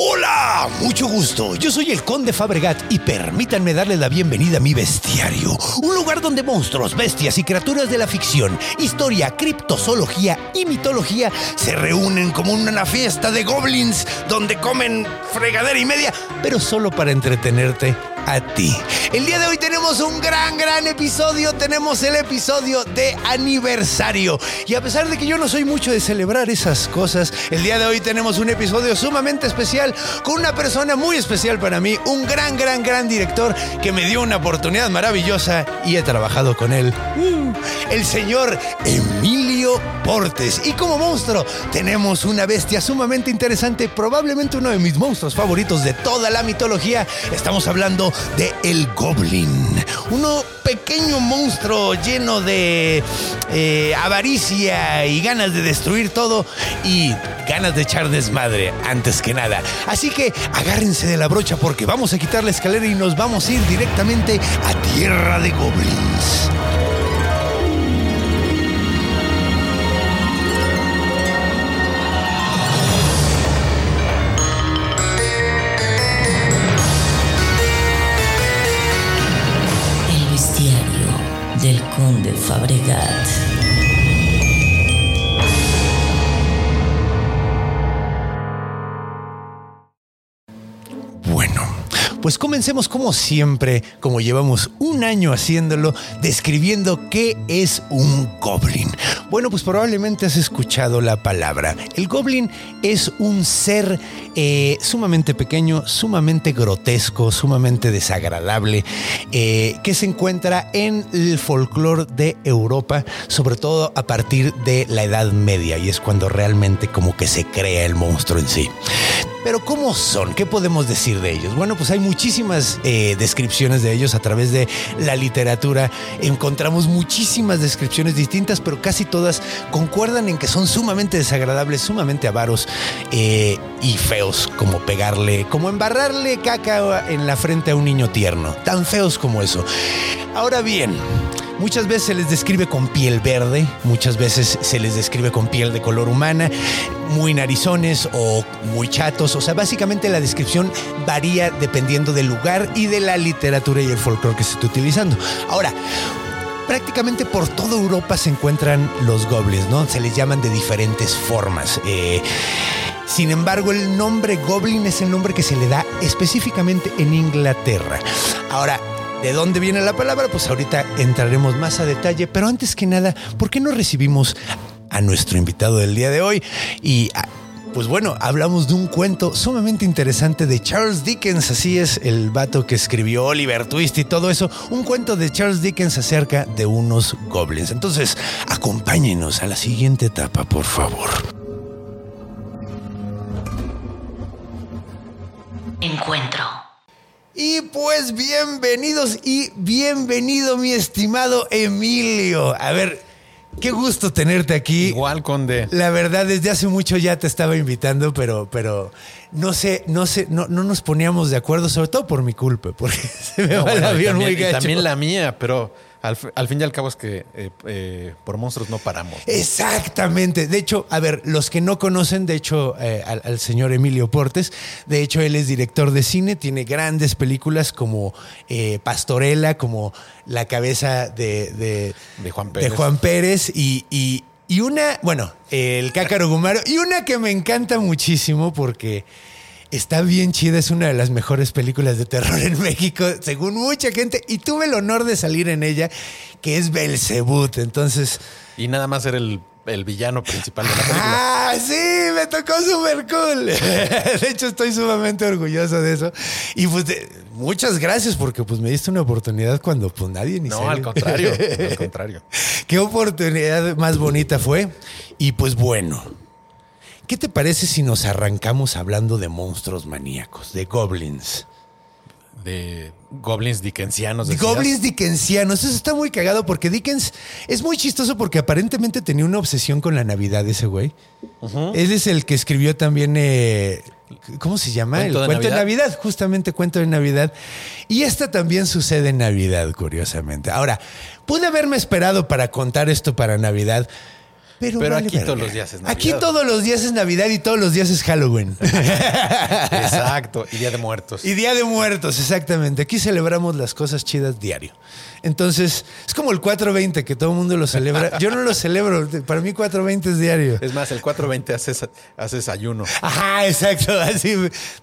Hola, mucho gusto. Yo soy el Conde Fabregat y permítanme darle la bienvenida a mi bestiario, un lugar donde monstruos, bestias y criaturas de la ficción, historia, criptozoología y mitología se reúnen como una fiesta de goblins donde comen fregadera y media, pero solo para entretenerte a ti. El día de hoy tenemos un gran, gran episodio. Tenemos el episodio de aniversario. Y a pesar de que yo no soy mucho de celebrar esas cosas, el día de hoy tenemos un episodio sumamente especial con una persona muy especial para mí, un gran, gran, gran director que me dio una oportunidad maravillosa y he trabajado con él. Uh, el señor Emilio Portes. Y como monstruo tenemos una bestia sumamente interesante, probablemente uno de mis monstruos favoritos de toda la mitología. Estamos hablando de el Goblin. Uno pequeño monstruo lleno de eh, avaricia y ganas de destruir todo y ganas de echar desmadre antes que nada. Así que agárrense de la brocha porque vamos a quitar la escalera y nos vamos a ir directamente a Tierra de Goblins. Del conde pues comencemos como siempre, como llevamos un año haciéndolo, describiendo qué es un goblin. Bueno, pues probablemente has escuchado la palabra. El goblin es un ser eh, sumamente pequeño, sumamente grotesco, sumamente desagradable, eh, que se encuentra en el folclore de Europa, sobre todo a partir de la Edad Media, y es cuando realmente como que se crea el monstruo en sí. Pero ¿cómo son? ¿Qué podemos decir de ellos? Bueno, pues hay muchísimas eh, descripciones de ellos a través de la literatura. Encontramos muchísimas descripciones distintas, pero casi todas concuerdan en que son sumamente desagradables, sumamente avaros eh, y feos, como pegarle, como embarrarle caca en la frente a un niño tierno. Tan feos como eso. Ahora bien, Muchas veces se les describe con piel verde, muchas veces se les describe con piel de color humana, muy narizones o muy chatos. O sea, básicamente la descripción varía dependiendo del lugar y de la literatura y el folclore que se esté utilizando. Ahora, prácticamente por toda Europa se encuentran los goblins, ¿no? Se les llaman de diferentes formas. Eh, sin embargo, el nombre goblin es el nombre que se le da específicamente en Inglaterra. Ahora, ¿De dónde viene la palabra? Pues ahorita entraremos más a detalle, pero antes que nada, ¿por qué no recibimos a nuestro invitado del día de hoy? Y ah, pues bueno, hablamos de un cuento sumamente interesante de Charles Dickens, así es el vato que escribió Oliver Twist y todo eso, un cuento de Charles Dickens acerca de unos goblins. Entonces, acompáñenos a la siguiente etapa, por favor. Encuentro. Y pues bienvenidos y bienvenido mi estimado Emilio. A ver, qué gusto tenerte aquí. Igual, Conde. La verdad, desde hace mucho ya te estaba invitando, pero, pero no sé, no sé, no, no nos poníamos de acuerdo, sobre todo por mi culpa, porque se me No, va el bueno, y avión también, muy y gacho. también la mía, pero al, al fin y al cabo es que eh, eh, por monstruos no paramos. Exactamente. De hecho, a ver, los que no conocen, de hecho, eh, al, al señor Emilio Portes, de hecho, él es director de cine, tiene grandes películas como Pastorela, como La cabeza de, de, De Juan de Pérez. Juan Pérez y, y- y una, bueno, el Cácaro Gumaro, y una que me encanta muchísimo porque está bien chida, es una de las mejores películas de terror en México, según mucha gente, y tuve el honor de salir en ella, que es Belzebut. Entonces, Y nada más era el, el villano principal de la película. Ah, sí, me tocó súper cool. De hecho, estoy sumamente orgulloso de eso. Y pues de- muchas gracias porque pues me diste una oportunidad cuando pues nadie ni No, al contrario, al contrario. Qué oportunidad más bonita fue. Y pues bueno, ¿Qué te parece si nos arrancamos hablando de monstruos maníacos, de goblins? De goblins dickensianos. decías. Goblins dickensianos. Eso está muy cagado porque Dickens es muy chistoso porque aparentemente tenía una obsesión con la Navidad ese güey. Él es el que escribió también, eh, ¿cómo se llama? ¿Cuento el de cuento de? Navidad, justamente cuento de Navidad. Y esta también sucede en Navidad, curiosamente. Ahora, pude haberme esperado para contar esto para Navidad. Pero, Pero vale aquí todos los días es Navidad. Aquí todos los días es Navidad y todos los días es Halloween. Exacto. Y Día de Muertos. Y Día de Muertos, exactamente. Aquí celebramos las cosas chidas diario. Entonces, es como el 420 que todo el mundo lo celebra. Yo no lo celebro. Para mí 420 es diario. Es más, el 420 haces, haces ayuno. Ajá, exacto. Así,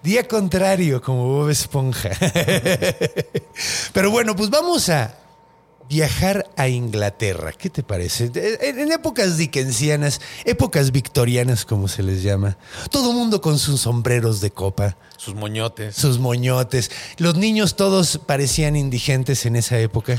día contrario, como Bob Esponja. Pero bueno, pues vamos a viajar a Inglaterra. ¿Qué te parece? En épocas dickensianas, épocas victorianas, como se les llama. Todo mundo con sus sombreros de copa. Sus moñotes. sus moñotes. Los niños todos parecían indigentes en esa época.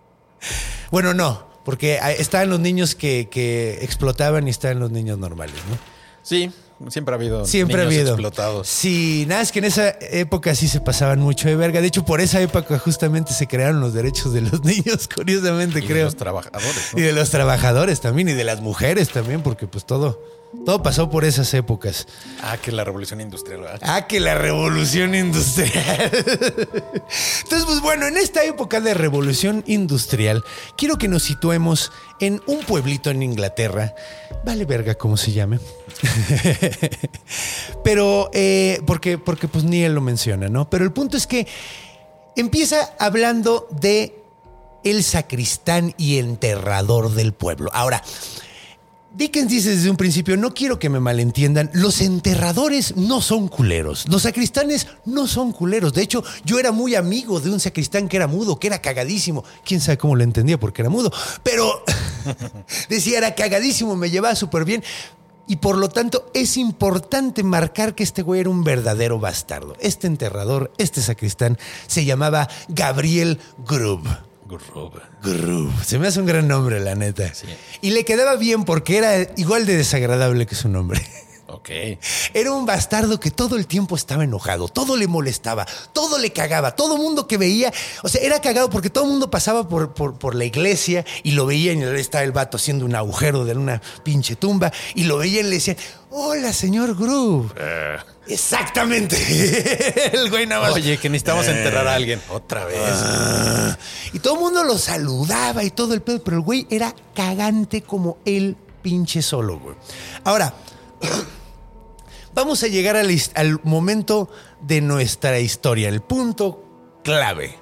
bueno, no, porque estaban los niños que, que explotaban y estaban los niños normales, ¿no? Sí, siempre ha habido Siempre ha niños habido. explotados. Sí, nada, es que en esa época sí se pasaban mucho de verga. De hecho, por esa época justamente se crearon los derechos de los niños, curiosamente Y de creo. los trabajadores. ¿no? Y de los trabajadores también, y de las mujeres también, porque pues todo, todo pasó por esas épocas. Ah, que la revolución industrial. ¿verdad? Ah, que la revolución industrial. Entonces, pues bueno, en esta época de revolución industrial, quiero que nos situemos en un pueblito en Inglaterra. Vale verga cómo se llame. Pero, eh, porque, porque pues ni él lo menciona, ¿no? Pero el punto es que empieza hablando de el sacristán y enterrador del pueblo. Ahora, Dickens dice desde un principio, no quiero que me malentiendan, los enterradores no son culeros, los sacristanes no son culeros. De hecho, yo era muy amigo de un sacristán que era mudo, que era cagadísimo. Quién sabe cómo lo entendía porque era mudo, pero decía era cagadísimo, me llevaba súper bien. Y por lo tanto es importante marcar que este güey era un verdadero bastardo. Este enterrador, este sacristán, se llamaba Gabriel Grub. Grub. Groove. Se me hace un gran nombre, la neta. Y le quedaba bien porque era igual de desagradable que su nombre. Ok. Era un bastardo que todo el tiempo estaba enojado, todo le molestaba, todo le cagaba, todo mundo que veía, o sea, era cagado porque todo el mundo pasaba por, por, por la iglesia y lo veían y ahí estaba el vato haciendo un agujero de una pinche tumba y lo veían y le decían, hola, señor Groove. Exactamente. el güey nada más. Oye, que necesitamos enterrar a alguien. Otra vez. Ah. Y todo el mundo lo saludaba y todo el pedo, pero el güey era cagante como el pinche solo, güey. Ahora, vamos a llegar al momento de nuestra historia, el punto clave,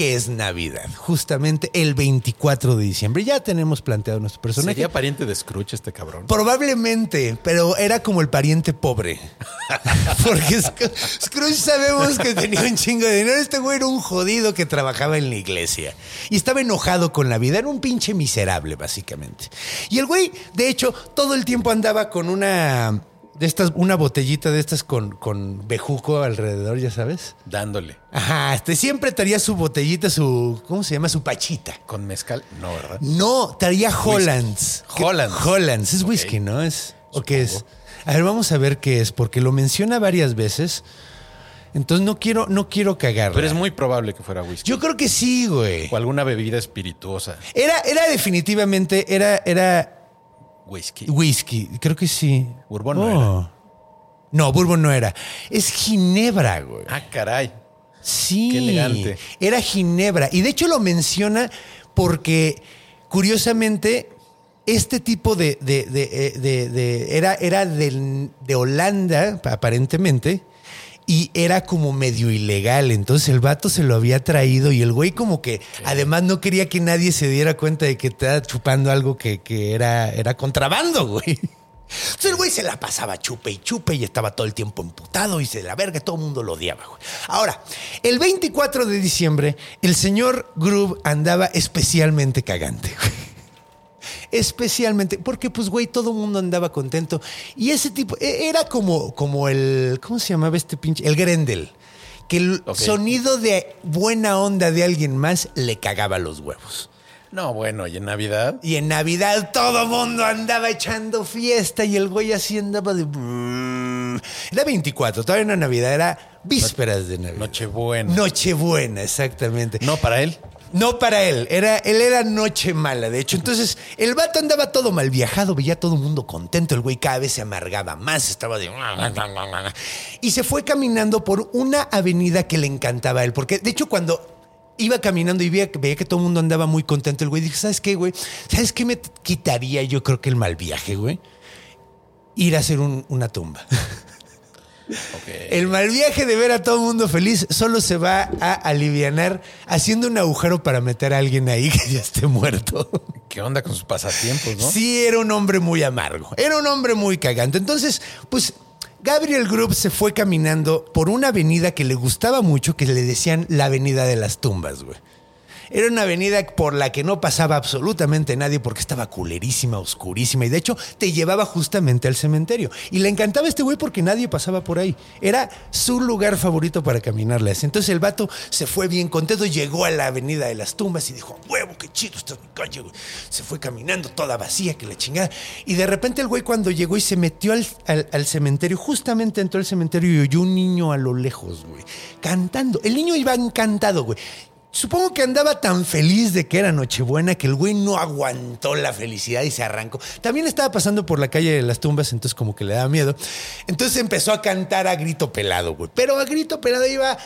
que es Navidad, justamente el 24 de diciembre. Ya tenemos planteado nuestro personaje. ¿Sería pariente de Scrooge este cabrón? Probablemente, pero era como el pariente pobre. Porque Sc- Scrooge sabemos que tenía un chingo de dinero. Este güey era un jodido que trabajaba en la iglesia. Y estaba enojado con la vida. Era un pinche miserable, básicamente. Y el güey, de hecho, todo el tiempo andaba con una. De estas, una botellita de estas con, con bejuco alrededor, ya sabes. Dándole. Ajá, este siempre traía su botellita, su. ¿Cómo se llama? Su pachita. ¿Con mezcal? No, ¿verdad? No, traía Hollands. Hollands. Hollands. Es whisky, ¿no? Es, ¿O qué es? A ver, vamos a ver qué es, porque lo menciona varias veces. Entonces no quiero, no quiero cagarla. Pero es muy probable que fuera whisky. Yo creo que sí, güey. O alguna bebida espirituosa. Era, era definitivamente, era, era Whisky. whisky. Creo que sí. Bourbon no era. No, bourbon no era. Es ginebra, güey. Ah, caray. Sí. Qué elegante. Era Ginebra. Y de hecho lo menciona porque, curiosamente, este tipo de. de- de- eh, de- de- era era de Holanda, aparentemente. Y era como medio ilegal. Entonces el vato se lo había traído y el güey como que además no quería que nadie se diera cuenta de que estaba chupando algo que, que era, era contrabando, güey. Entonces el güey se la pasaba chupe y chupe y estaba todo el tiempo emputado y se la verga, todo el mundo lo odiaba, güey. Ahora, el 24 de diciembre, el señor Groove andaba especialmente cagante, güey. Especialmente, porque pues, güey, todo el mundo andaba contento. Y ese tipo, e- era como, como el, ¿cómo se llamaba este pinche? El Grendel. Que el sonido de buena onda de alguien más le cagaba los huevos. No, bueno, y en Navidad. Y en Navidad todo mundo andaba echando fiesta y el güey así andaba de... Era 24, todavía no Navidad, era vísperas de Navidad. Nochebuena. Nochebuena, exactamente. No, para él. No para él, era, él era noche mala, de hecho. Entonces, el vato andaba todo mal viajado, veía a todo el mundo contento, el güey cada vez se amargaba más, estaba de... Y se fue caminando por una avenida que le encantaba a él, porque de hecho cuando iba caminando y veía, veía que todo el mundo andaba muy contento, el güey dijo, ¿sabes qué, güey? ¿Sabes qué me quitaría yo creo que el mal viaje, güey? Ir a hacer un- una tumba. El mal viaje de ver a todo el mundo feliz solo se va a alivianar haciendo un agujero para meter a alguien ahí que ya esté muerto. ¿Qué onda con sus pasatiempos, no? Sí, era un hombre muy amargo. Era un hombre muy cagante. Entonces, pues, Gabriel Group se fue caminando por una avenida que le gustaba mucho, que le decían la avenida de las tumbas, güey. Era una avenida por la que no pasaba absolutamente nadie porque estaba culerísima, oscurísima y de hecho te llevaba justamente al cementerio. Y le encantaba este güey porque nadie pasaba por ahí. Era su lugar favorito para caminarle así. Entonces el vato se fue bien contento, llegó a la avenida de las tumbas y dijo, huevo, qué chido, esta es mi calle, güey. Se fue caminando toda vacía, que la chingada. Y de repente el güey cuando llegó y se metió al, al- al cementerio, justamente entró al cementerio y oyó un niño a lo lejos, güey, cantando. El niño iba encantado, güey. Supongo que andaba tan feliz de que era Nochebuena que el güey no aguantó la felicidad y se arrancó. También estaba pasando por la calle de las tumbas, entonces como que le daba miedo. Entonces empezó a cantar a grito pelado, güey. Pero a grito pelado iba...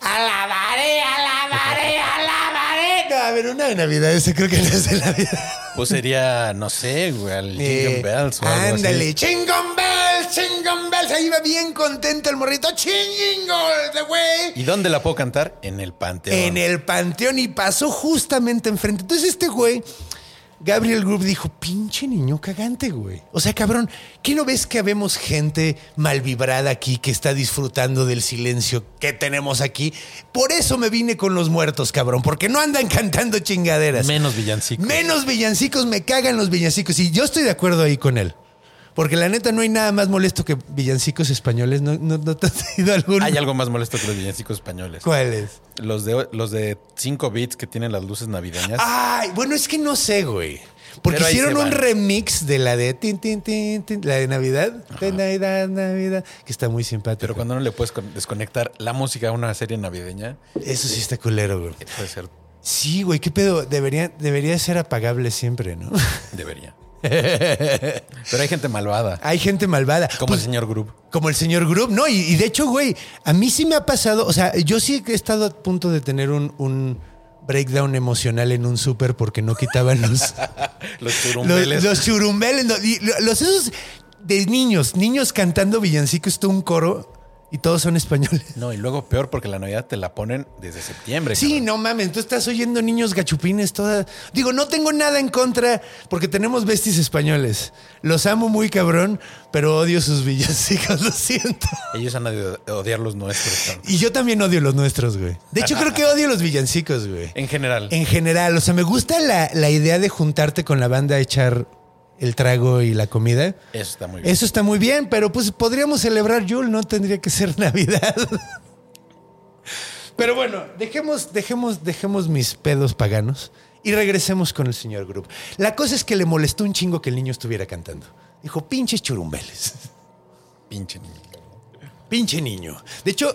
Alabaré, alabaré, alabaré. No, a ver, una de Navidad, ese creo que no es de Navidad. Pues sería, no sé, güey, al Jingle Eh, Bells o algo ándale, chingon bells, chingon bells. Ahí iba bien contento el morrito. Chingol, de güey. ¿Y dónde la puedo cantar? En el Panteón. En el panteón y pasó justamente enfrente. Entonces este güey, Gabriel Group dijo, pinche niño cagante, güey. O sea, cabrón, ¿qué no ves que habemos gente mal vibrada aquí que está disfrutando del silencio que tenemos aquí? Por eso me vine con los muertos, cabrón, porque no andan cantando chingaderas. Menos villancicos. Menos villancicos, me cagan los villancicos. Y yo estoy de acuerdo ahí con él. Porque la neta no hay nada más molesto que villancicos españoles. ¿No, no, no te has ido alguno? Hay algo más molesto que los villancicos españoles. ¿Cuál es? Los de los de 5 bits que tienen las luces navideñas. Ay, bueno, es que no sé, güey. Porque hicieron un remix de la de tin, tin, tin, tin, la de Navidad, de Navidad, Navidad, que está muy simpático. Pero cuando no le puedes con- desconectar la música a una serie navideña, Eso sí está culero, güey. puede ser, Sí, güey, qué pedo. Debería, debería ser apagable siempre, ¿no? debería. Pero hay gente malvada, Hay gente malvada. como Pues, el señor Group. Como el señor Group, ¿no? Y, y de hecho, güey, a mí sí me ha pasado, o sea, yo sí he estado a punto de tener un, un breakdown emocional en un súper porque no quitaban los, Los los, churumbeles. los churumbeles, no, y lo- los esos de niños, niños cantando villancicos, todo un coro y todos son españoles. No, y luego peor porque la Navidad te la ponen desde septiembre. Sí, cabrón. no mames, tú estás oyendo niños gachupines toda. Digo, no tengo nada en contra porque tenemos besties españoles. Los amo muy cabrón, pero odio sus villancicos, lo siento. Ellos han de odiar los nuestros. cabrón. Y yo también odio los nuestros, güey. De hecho, creo que odio los villancicos, güey. En general. En general, o sea, me gusta la, la idea de juntarte con la banda a echar el trago y la comida. Eso está muy bien. Eso está muy bien, pero pues podríamos celebrar Yule, no tendría que ser Navidad. Pero bueno, dejemos, dejemos, dejemos mis pedos paganos y regresemos con el señor Group. La cosa es que le molestó un chingo que el niño estuviera cantando. Dijo, pinches churumbeles. Pinche niño. Pinche niño. De hecho,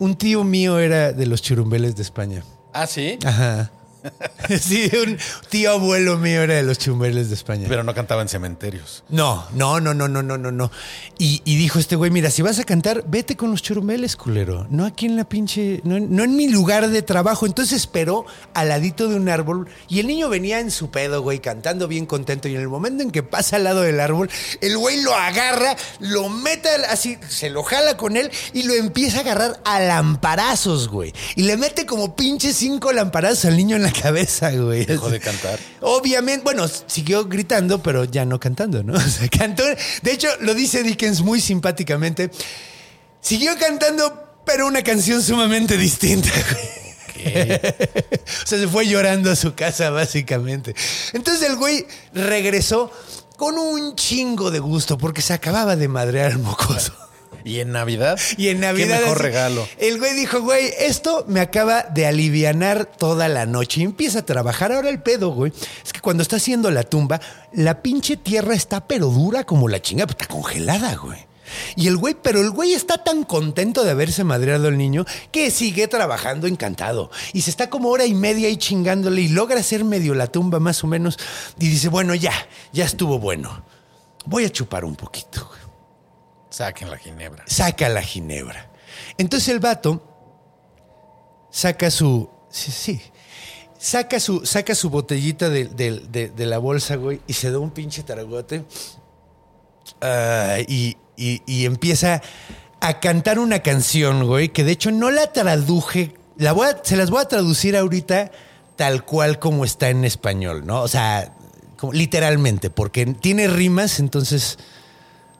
un tío mío era de los churumbeles de España. Ah, sí. Ajá. Sí, un tío abuelo mío era de los churumbeles de España. Pero no cantaba en cementerios. No, no, no, no, no, no, no, no. Y, y dijo este güey, mira, si vas a cantar, vete con los churumbeles, culero. No aquí en la pinche, no, en- no en mi lugar de trabajo. Entonces esperó al ladito de un árbol y el niño venía en su pedo, güey, cantando bien contento. Y en el momento en que pasa al lado del árbol, el güey lo agarra, lo mete así, se lo jala con él y lo empieza a agarrar a lamparazos, güey. Y le mete como pinche cinco lamparazos al niño en la cabeza, güey. Dejó de cantar. Obviamente, bueno, siguió gritando, pero ya no cantando, ¿no? O sea, cantó. De hecho, lo dice Dickens muy simpáticamente. Siguió cantando, pero una canción sumamente distinta, güey. O sea, se fue llorando a su casa, básicamente. Entonces el güey regresó con un chingo de gusto porque se acababa de madrear el mocoso. Y en Navidad. Y en Navidad. Qué mejor regalo. El güey dijo, güey, esto me acaba de alivianar toda la noche. Y empieza a trabajar. Ahora el pedo, güey. Es que cuando está haciendo la tumba, la pinche tierra está pero dura como la chingada. Está congelada, güey. Y el güey, pero el güey está tan contento de haberse madreado al niño que sigue trabajando encantado. Y se está como hora y media ahí chingándole y logra hacer medio la tumba más o menos. Y dice, bueno, ya, ya estuvo bueno. Voy a chupar un poquito, güey Saquen la ginebra. saca la ginebra. Entonces el vato saca su. Sí, sí. Saca su, saca su botellita de, de- de- la bolsa, güey, y se da un pinche taragote. Ah, y, y- y empieza a cantar una canción, güey, que de hecho no la traduje. La voy a- se las voy a traducir ahorita tal cual como está en español, ¿no? O sea, literalmente, porque tiene rimas, entonces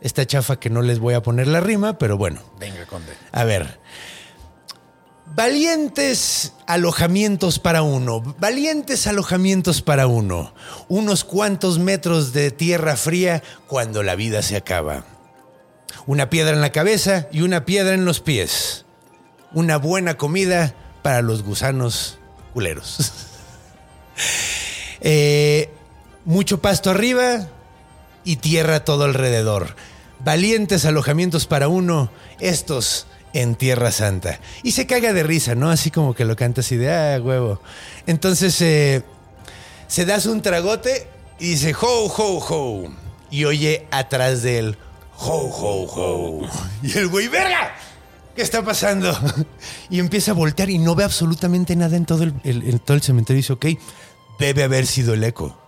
esta chafa que no les voy a poner la rima, pero bueno. Venga, conde. A ver. Valientes alojamientos para uno, valientes alojamientos para uno. Unos cuantos metros de tierra fría cuando la vida se acaba. Una piedra en la cabeza y una piedra en los pies. Una buena comida para los gusanos culeros. Eh, mucho pasto arriba y tierra todo alrededor. Valientes alojamientos para uno, estos en Tierra Santa. Y se caga de risa, ¿no? Así como que lo canta así de, ah, huevo. Entonces eh, se das un tragote y dice, ho, ho, ho. Y oye atrás de él, ho, ho, ho. Y el güey, verga. ¿Qué está pasando? Y empieza a voltear y no ve absolutamente nada en todo el, en todo el cementerio. Y dice, ok, debe haber sido el eco.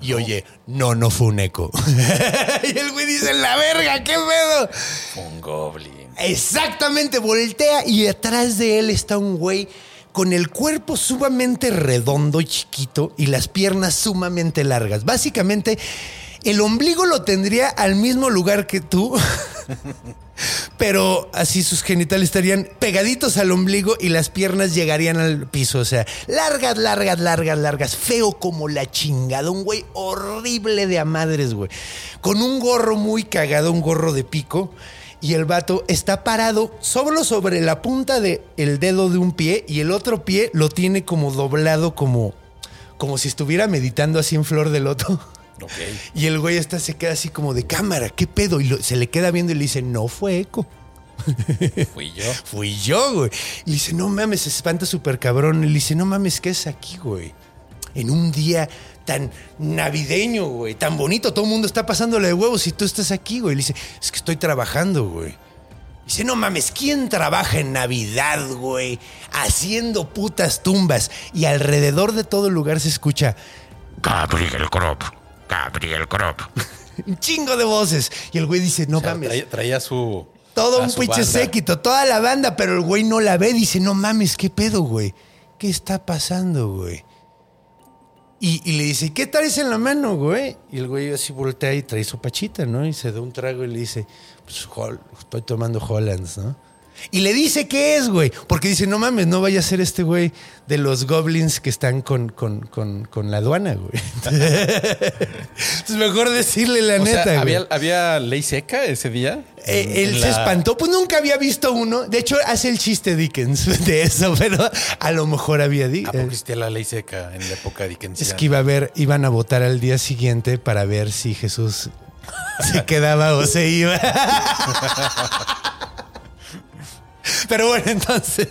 Y oye, no, no fue un eco. y el güey dice, la verga, qué pedo. Un goblin. Exactamente, voltea y atrás de él está un güey con el cuerpo sumamente redondo y chiquito y las piernas sumamente largas. Básicamente, el ombligo lo tendría al mismo lugar que tú, pero así sus genitales estarían pegaditos al ombligo y las piernas llegarían al piso. O sea, largas, largas, largas, largas. Feo como la chingada. Un güey horrible de a madres, güey. Con un gorro muy cagado, un gorro de pico. Y el vato está parado solo sobre la punta del dedo de un pie y el otro pie lo tiene como doblado, como, como si estuviera meditando así en flor de loto. Y el güey está, se queda así como de cámara, ¿qué pedo? Y lo- se le queda viendo y le dice, no fue eco. Fui yo. Fui yo, güey. Y le dice, no mames, se espanta súper cabrón. Y le dice, no mames, ¿qué es aquí, güey? En un día tan navideño, güey, tan bonito, todo el mundo está pasándole de huevos y tú estás aquí, güey. Le dice, es que estoy trabajando, güey. Dice, no mames, ¿quién trabaja en Navidad, güey? Haciendo putas tumbas. Y alrededor de todo el lugar se escucha Gabriel Crop. Gabriel Crop. un chingo de voces. Y el güey dice, no O sea, mames. traía, traía su. Todo un pinche séquito, toda la banda, pero el güey no la ve. Dice, no mames, ¿qué pedo, güey? ¿Qué está pasando, güey? Y, y le dice, ¿qué traes en la mano, güey? Y el güey así voltea y trae su pachita, ¿no? Y se da un trago y le dice, pues Hol- estoy tomando Hollands, ¿no? Y le dice qué es, güey. Porque dice, no mames, no vaya a ser este güey de los goblins que están con, con, con, con la aduana, güey. es mejor decirle la O sea, neta, güey. ¿había, ¿había ley seca ese día? Eh, él se espantó, pues nunca había visto uno. De hecho, hace el chiste Dickens de eso, pero a lo mejor había di- ¿A poco eh, existía la ley seca en la época dickensiana? Es que iba a ver, iban a votar al día siguiente para ver si Jesús se quedaba o se iba. Pero bueno, entonces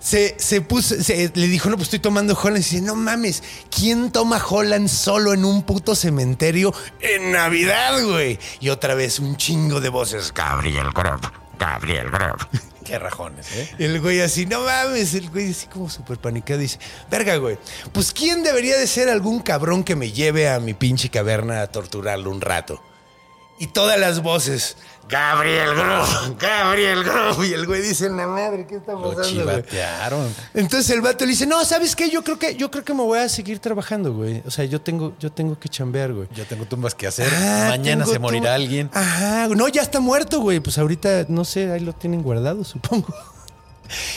se, se puso, se- le dijo, no, pues estoy tomando Holland. Y dice, no mames, ¿quién toma Holland solo en un puto cementerio en Navidad, güey? Y otra vez un chingo de voces. Gabriel Crop. Gabriel Crop. Qué rajones, ¿eh? El güey así, no mames, el güey así como súper panicado dice, verga, güey, pues ¿quién debería de ser algún cabrón que me lleve a mi pinche caverna a torturarlo un rato? Y todas las voces, Gabriel Groff, Gabriel Groff. Y el güey dice, la madre, ¿qué está Lo pasando, güey? chivatearon. Entonces el vato le dice, no, ¿sabes qué? Yo creo que, yo creo que me voy a seguir trabajando, güey. O sea, yo tengo, yo tengo que chambear, güey. Yo tengo tumbas que hacer. Ah, Mañana se morirá tu- alguien. Ajá, no, ya está muerto, güey. Pues ahorita, no sé, ahí lo tienen guardado, supongo.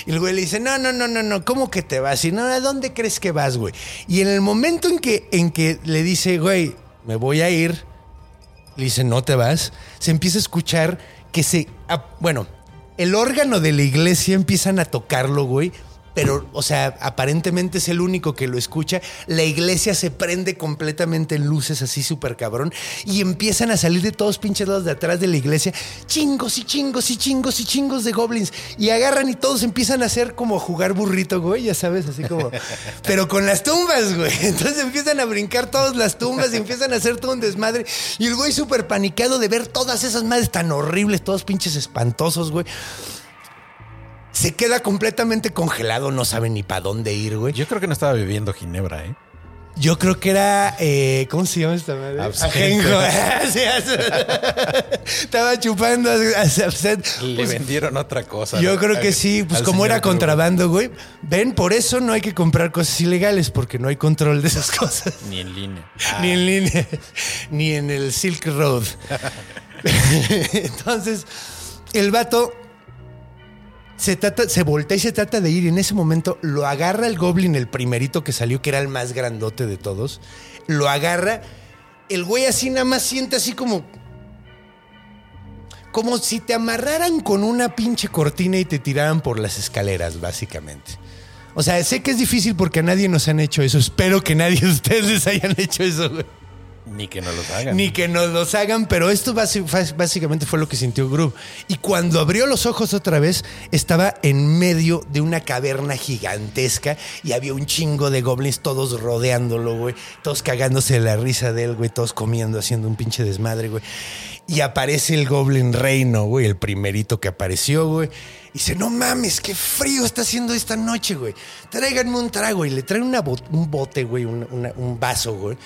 Y el güey le dice, no, no, no, no, no, ¿cómo que te vas? Y no, ¿a dónde crees que vas, güey? Y en el momento en que, en que le dice, güey, me voy a ir, Le dice, no te vas. Se empieza a escuchar que se. ah, bueno, el órgano de la iglesia empiezan a tocarlo, güey. Pero, o sea, aparentemente es el único que lo escucha. La iglesia se prende completamente en luces así súper cabrón. Y empiezan a salir de todos pinches lados de atrás de la iglesia. Chingos y chingos y chingos y chingos de goblins. Y agarran y todos empiezan a hacer como jugar burrito, güey. Ya sabes, así como. pero con las tumbas, güey. Entonces empiezan a brincar todas las tumbas y empiezan a hacer todo un desmadre. Y el güey súper panicado de ver todas esas madres tan horribles, todos pinches espantosos, güey. Se queda completamente congelado, no sabe ni para dónde ir, güey. Yo creo que no estaba bebiendo ginebra, ¿eh? Yo creo que era. eh, ¿Cómo se llama esta madre? Absento. Estaba chupando absent. Le Pues, vendieron otra cosa. yo ¿no? creo que sí, pues como era contrabando, güey. Ven, por eso no hay que comprar cosas ilegales, porque no hay control de esas cosas. Ni en línea. Ni en línea, ni en el Silk Road. Entonces, el vato se, trata, se voltea y se trata de ir. Y en ese momento lo agarra el goblin, el primerito que salió, que era el más grandote de todos. Lo agarra. El güey así nada más siente así como. Como si te amarraran con una pinche cortina y te tiraran por las escaleras, básicamente. O sea, sé que es difícil porque a nadie nos han hecho eso. Espero que nadie de ustedes les hayan hecho eso, güey. Ni que no los hagan. Ni que nos los hagan, pero esto básicamente fue lo que sintió Groove. Y cuando abrió los ojos otra vez, estaba en medio de una caverna gigantesca y había un chingo de goblins todos rodeándolo, güey. Todos cagándose la risa de él, güey. Todos comiendo, haciendo un pinche desmadre, güey. Y aparece el Goblin Reino, güey, el primerito que apareció, güey. Y dice, no mames, qué frío está haciendo esta noche, güey. Tráiganme un trago. Y le traen un bote, güey, un, un vaso, güey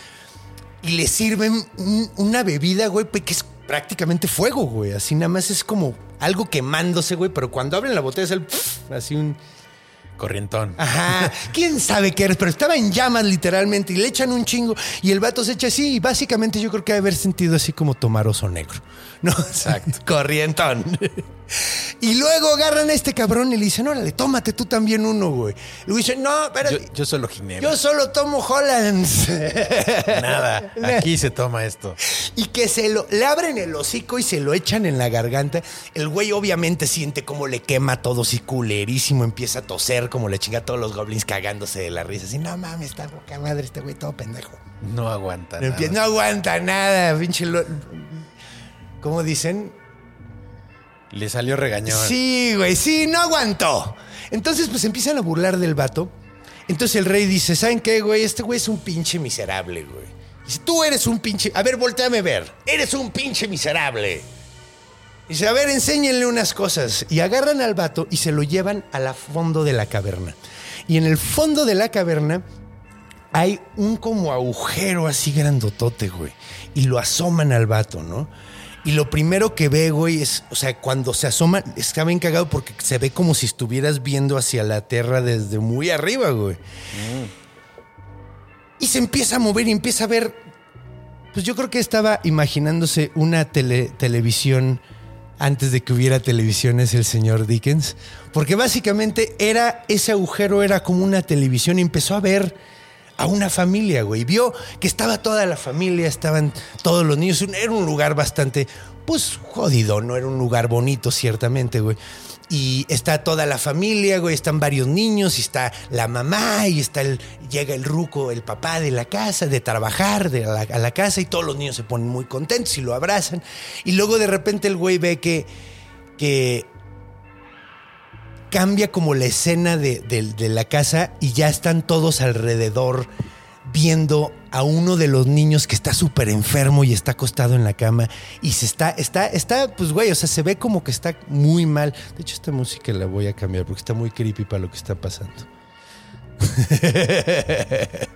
y le sirven un- una bebida, güey, pues, que es prácticamente fuego, güey. Así nada más es como algo quemándose, güey, pero cuando abren la botella es el pf, así un Corrientón. ajá, quién sabe qué eres, pero estaba en llamas literalmente y le echan un chingo y el vato se echa así y básicamente yo creo que haber sentido así como tomar oso negro. No, exacto, corrientón. Y luego agarran a este cabrón y le dicen, órale, tómate tú también uno, güey. Y dice, no, espérate. Yo, yo solo ginebra. Yo solo tomo Hollands. Nada. Aquí se toma esto. Y que se lo, le abren el hocico y se lo echan en la garganta. El güey obviamente siente como le quema a todos y culerísimo. Empieza a toser como le chinga a todos los goblins cagándose de la risa. Así, no mames, está poca madre este güey todo pendejo. No aguanta. No, nada. no aguanta nada, pinche... lo- ¿Cómo dicen? Le salió regañón. Sí, güey, sí, no aguantó. Entonces, pues empiezan a burlar del vato. Entonces el rey dice, ¿saben qué, güey? Este güey es un pinche miserable, güey. Dice, tú eres un pinche... A ver, volteame a ver. Eres un pinche miserable. Dice, a ver, enséñenle unas cosas. Y agarran al vato y se lo llevan a la fondo de la caverna. Y en el fondo de la caverna hay un como agujero así grandotote, güey. Y lo asoman al vato, ¿no? Y lo primero que ve, güey, es, o sea, cuando se asoma, está bien cagado porque se ve como si estuvieras viendo hacia la tierra desde muy arriba, güey. Y se empieza a mover y empieza a ver. Pues yo creo que estaba imaginándose una tele- televisión antes de que hubiera televisiones el señor Dickens. Porque básicamente era, ese agujero era como una televisión y empezó a ver a una familia, güey. Vio que estaba toda la familia, estaban todos los niños. Era un lugar bastante, pues, jodido, no era un lugar bonito, ciertamente, güey. Y está toda la familia, güey, están varios niños, y está la mamá, y está el, llega el ruco, el papá de la casa, de trabajar de a la casa, y todos los niños se ponen muy contentos y lo abrazan. Y luego de repente el güey ve que, que cambia como la escena de- de la casa y ya están todos alrededor viendo a uno de los niños que está súper enfermo y está acostado en la cama y se está, está, está, pues güey, o sea, se ve como que está muy mal. De hecho, esta música la voy a cambiar porque está muy creepy para lo que está pasando.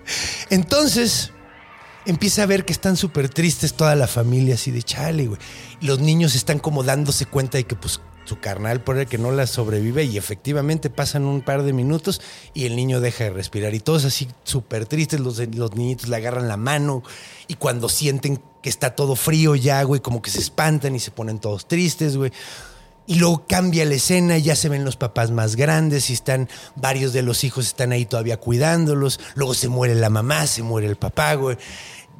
Entonces, empieza a ver que están súper tristes toda la familia, así de chale, güey. Los niños están como dándose cuenta de que, pues, su carnal por el que no la sobrevive y efectivamente pasan un par de minutos y el niño deja de respirar y todos así súper tristes, los, los niñitos le agarran la mano y cuando sienten que está todo frío ya, güey, como que se espantan y se ponen todos tristes, güey. Y luego cambia la escena, ya se ven los papás más grandes y están, varios de los hijos están ahí todavía cuidándolos. Luego se muere la mamá, se muere el papá, güey.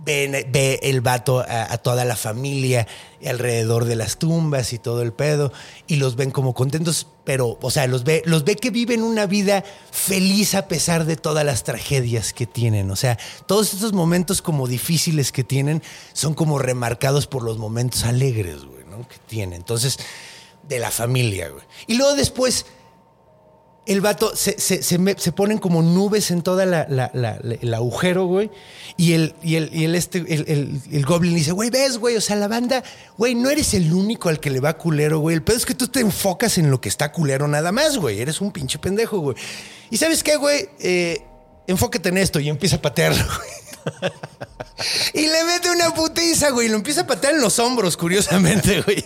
Ve, el vato a, a toda la familia alrededor de las tumbas y todo el pedo y los ven como contentos, pero, o sea, los ve, los ve que viven una vida feliz a pesar de todas las tragedias que tienen. O sea, todos estos momentos como difíciles que tienen son como remarcados por los momentos alegres, güey, ¿no? Que tienen. Entonces, de la familia, güey. Y luego después el vato se, se, se, me- se ponen como nubes en toda la, la- la- el agujero, güey. Y el, y el, y el, este, el, el- el goblin dice, güey, ves, güey, o sea, la banda, güey, no eres el único al que le va culero, güey. El pedo es que tú te enfocas en lo que está culero nada más, güey. Eres un pinche pendejo, güey. Y sabes qué, güey, Eh, enfócate en esto y empieza a patearlo, güey. Y le mete una putiza, güey. y Lo empieza a patear en los hombros, curiosamente, güey.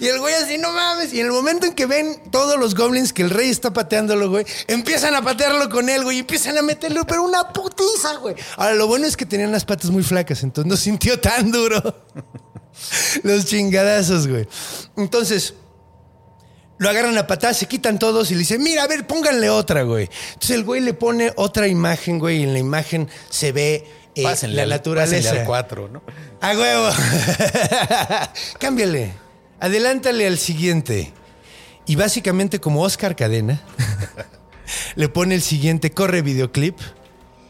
Y el güey así, no mames. Y en el momento en que ven todos los goblins que el rey está pateándolo, güey, empiezan a patearlo con él, güey. Y empiezan a meterlo, pero una putiza, güey. Ahora, lo bueno es que tenían las patas muy flacas, entonces no sintió tan duro los chingadazos, güey. Entonces, lo agarran a patadas, se quitan todos y le dicen, mira, a ver, pónganle otra, güey. Entonces el güey le pone otra imagen, güey, y en la imagen se ve eh, Pásenle la al- naturaleza. pásenle al 4, ¿no? A huevo. Cámbiale. Adelántale al siguiente. Y básicamente, como Oscar Cadena, le pone el siguiente, corre videoclip.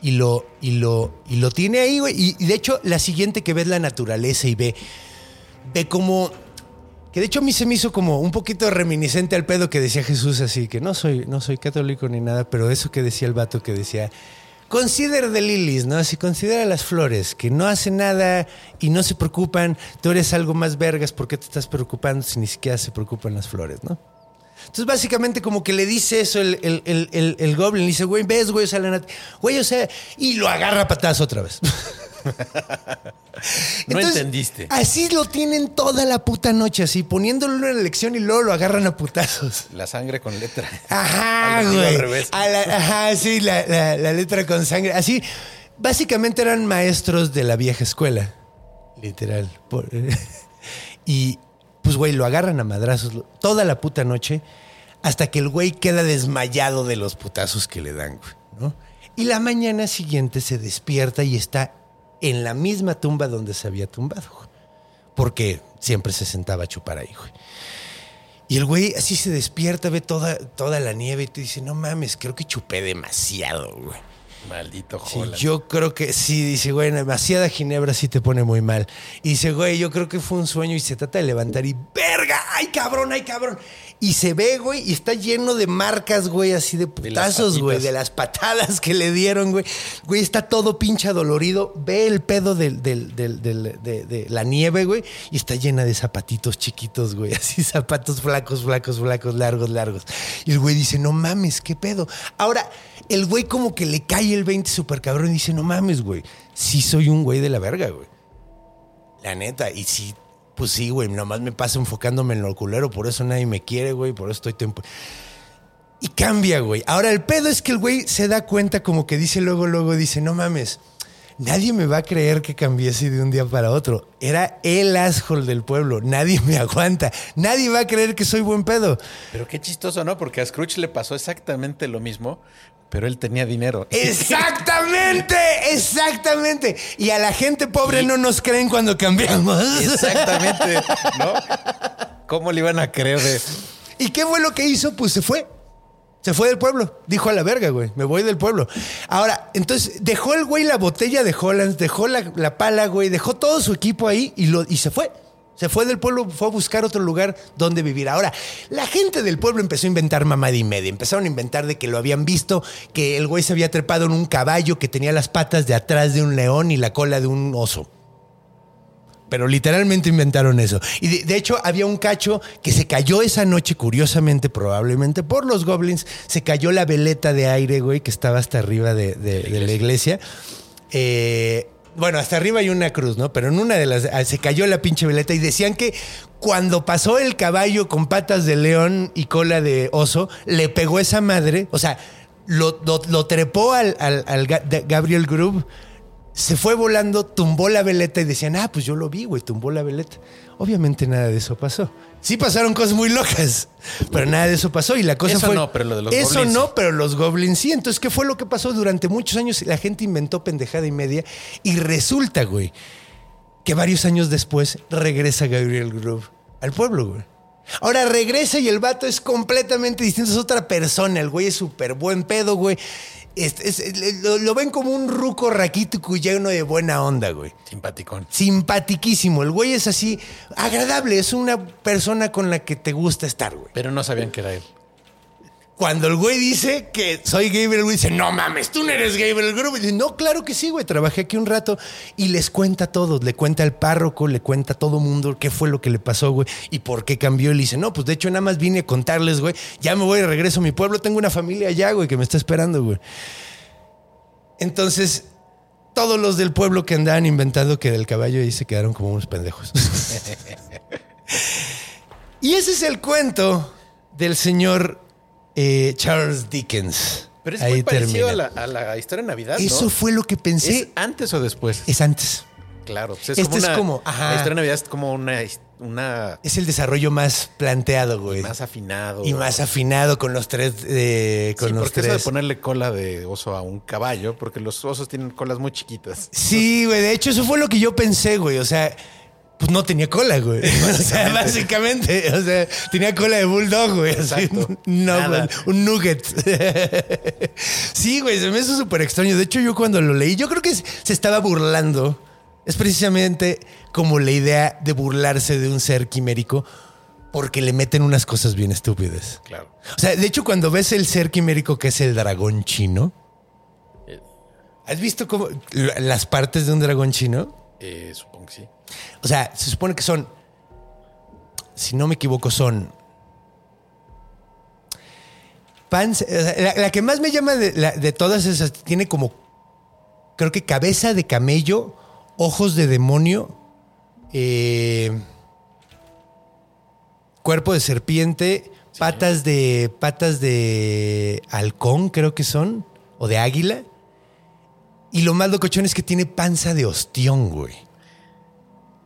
Y lo, y lo, y lo tiene ahí, güey. Y, y de hecho, la siguiente que ve es la naturaleza y ve, ve como. Que de hecho a mí se me hizo como un poquito reminiscente al pedo que decía Jesús, así que no soy, no soy católico ni nada, pero eso que decía el vato que decía, considera the lilies, ¿no? Así considera las flores, que no hacen nada y no se preocupan, tú eres algo más vergas, ¿por qué te estás preocupando si ni siquiera se preocupan las flores, ¿no? Entonces, básicamente, como que le dice eso el, el, el, el- Goblin. Le dice, güey, ves, güey, o sea, la güey, o sea, y lo agarra a patadas otra vez. No entendiste. Así lo tienen toda la puta noche, así, poniéndolo en la elección y luego lo agarran a putazos. La sangre con letra. Ajá, al güey. revés. A la- ajá, sí, la, la- la letra con sangre. Así, básicamente eran maestros de la vieja escuela. Literal. Por- y, pues, güey, lo agarran a madrazos toda la puta noche hasta que el güey queda desmayado de los putazos que le dan, güey, ¿no? Y la mañana siguiente se despierta y está en la misma tumba donde se había tumbado. Porque siempre se sentaba a chupar ahí, güey. Y el güey así se despierta, ve toda, toda la nieve y te dice, no mames, creo que chupé demasiado, güey. Maldito Sí, Holland. yo creo que sí, dice, güey, demasiada ginebra sí te pone muy mal. Y dice, güey, yo creo que fue un sueño y se trata de levantar y, verga, ay cabrón, ay cabrón. Y se ve, güey, y está lleno de marcas, güey, así de putazos, güey, de las patadas que le dieron, güey. Güey, está todo pinche dolorido. Ve el pedo del, del- del- del- de, de la nieve, güey, y está llena de zapatitos chiquitos, güey, así zapatos flacos, flacos, flacos, largos, largos. Y el güey dice, no mames, qué pedo. Ahora, el güey como que le cae el 20 súper cabrón y dice, no mames, güey, sí soy un güey de la verga, güey. La neta, y sí, pues sí, güey, nomás me paso enfocándome en lo culero, por eso nadie me quiere, güey, por eso estoy tiempo. Y cambia, güey. Ahora, el pedo es que el güey se da cuenta, como que dice luego, luego, dice, no mames, nadie me va a creer que cambié así de un día para otro. Era el asshole del pueblo, nadie me aguanta, nadie va a creer que soy buen pedo. Pero qué chistoso, ¿no? Porque a Scrooge le pasó exactamente lo mismo, pero él tenía dinero. Exactamente, exactamente. Y a la gente pobre no nos creen cuando cambiamos. Exactamente, ¿no? ¿Cómo le iban a creer de ¿Y qué fue lo que hizo? Pues se fue. Se fue del pueblo. Dijo a la verga, güey. Me voy del pueblo. Ahora, entonces dejó el güey la botella de Hollands, dejó la, la pala, güey, dejó todo su equipo ahí y, lo, y se fue. Se fue del pueblo, fue a buscar otro lugar donde vivir. Ahora, la gente del pueblo empezó a inventar mamada y media. Empezaron a inventar de que lo habían visto, que el güey se había trepado en un caballo que tenía las patas de atrás de un león y la cola de un oso. Pero literalmente inventaron eso. Y de, hecho había un cacho que se cayó esa noche, curiosamente, probablemente por los goblins. Se cayó la veleta de aire, güey, que estaba hasta arriba de, de- de la iglesia. Eh, bueno, hasta arriba hay una cruz, ¿no? Pero en una de las... ah, Se cayó la pinche veleta y decían que cuando pasó el caballo con patas de león y cola de oso, le pegó esa madre, o sea, lo, trepó al, al- Gabriel Groove se fue volando, tumbó la veleta y decían, ah, pues yo lo vi, güey, tumbó la veleta. Obviamente nada de eso pasó. Sí pasaron cosas muy locas, pero nada de eso pasó y la cosa Eso fue... no, pero lo de los Eso goblins no, pero los goblins sí. Entonces, ¿qué fue lo que pasó? Durante muchos años la gente inventó pendejada y media y resulta, güey, que varios años después regresa Gabriel Groove al pueblo, güey. Ahora regresa y el vato es completamente distinto, es otra persona. El güey es súper buen pedo, güey. Es- es- lo, lo ven como un ruco raquítico y lleno de buena onda, güey. Simpaticón. Simpatiquísimo. El güey es así, agradable. Es una persona con la que te gusta estar, güey. Pero no sabían que era él. Cuando el güey dice que soy Gabriel, güey dice, no mames, tú no eres Gabriel Groove. Y dice, no, claro que sí, güey, trabajé aquí un rato. Y les cuenta a todos, le cuenta al párroco, le cuenta a todo mundo qué fue lo que le pasó, güey, y por qué cambió. Y le dice, no, pues de hecho nada más vine a contarles, güey, ya me voy de regreso a mi pueblo, tengo una familia allá, güey, que me está esperando, güey. Entonces, todos los del pueblo que andaban inventando que del caballo ahí se quedaron como unos pendejos. y ese es el cuento del señor eh, Charles Dickens. Pero es Ahí muy parecido a la, a la historia de Navidad, ¿no? Eso fue lo que pensé. ¿Es antes o después? Es antes. claro. pues es este como es una- como- ajá. La historia de Navidad es como una, una Es el desarrollo más planteado, güey. más afinado. y más afinado con los tres. eh, con Sí, los porque eso de tres. ponerle cola de oso a un caballo, porque los osos tienen colas muy chiquitas. Sí, güey. De hecho, eso fue lo que yo pensé, güey. O sea, pues no tenía cola, güey. O sea, básicamente. O sea, tenía cola de bulldog, güey. Así. No, güey, un nugget. Sí, güey. Se me hizo súper extraño. De hecho, yo cuando lo leí, yo creo que se estaba burlando. Es precisamente como la idea de burlarse de un ser quimérico porque le meten unas cosas bien estúpidas. Claro. O sea, de hecho, cuando ves el ser quimérico que es el dragón chino, ¿has visto cómo las partes de un dragón chino? Eh, supongo que sí. O sea, se supone que son, si no me equivoco, son panza. o sea, la, la que más me llama de, la- de todas esas tiene como, creo que cabeza de camello, ojos de demonio, eh, cuerpo de serpiente, patas de patas de halcón, creo que son, o de águila. Y lo más locochón es que tiene panza de ostión, güey.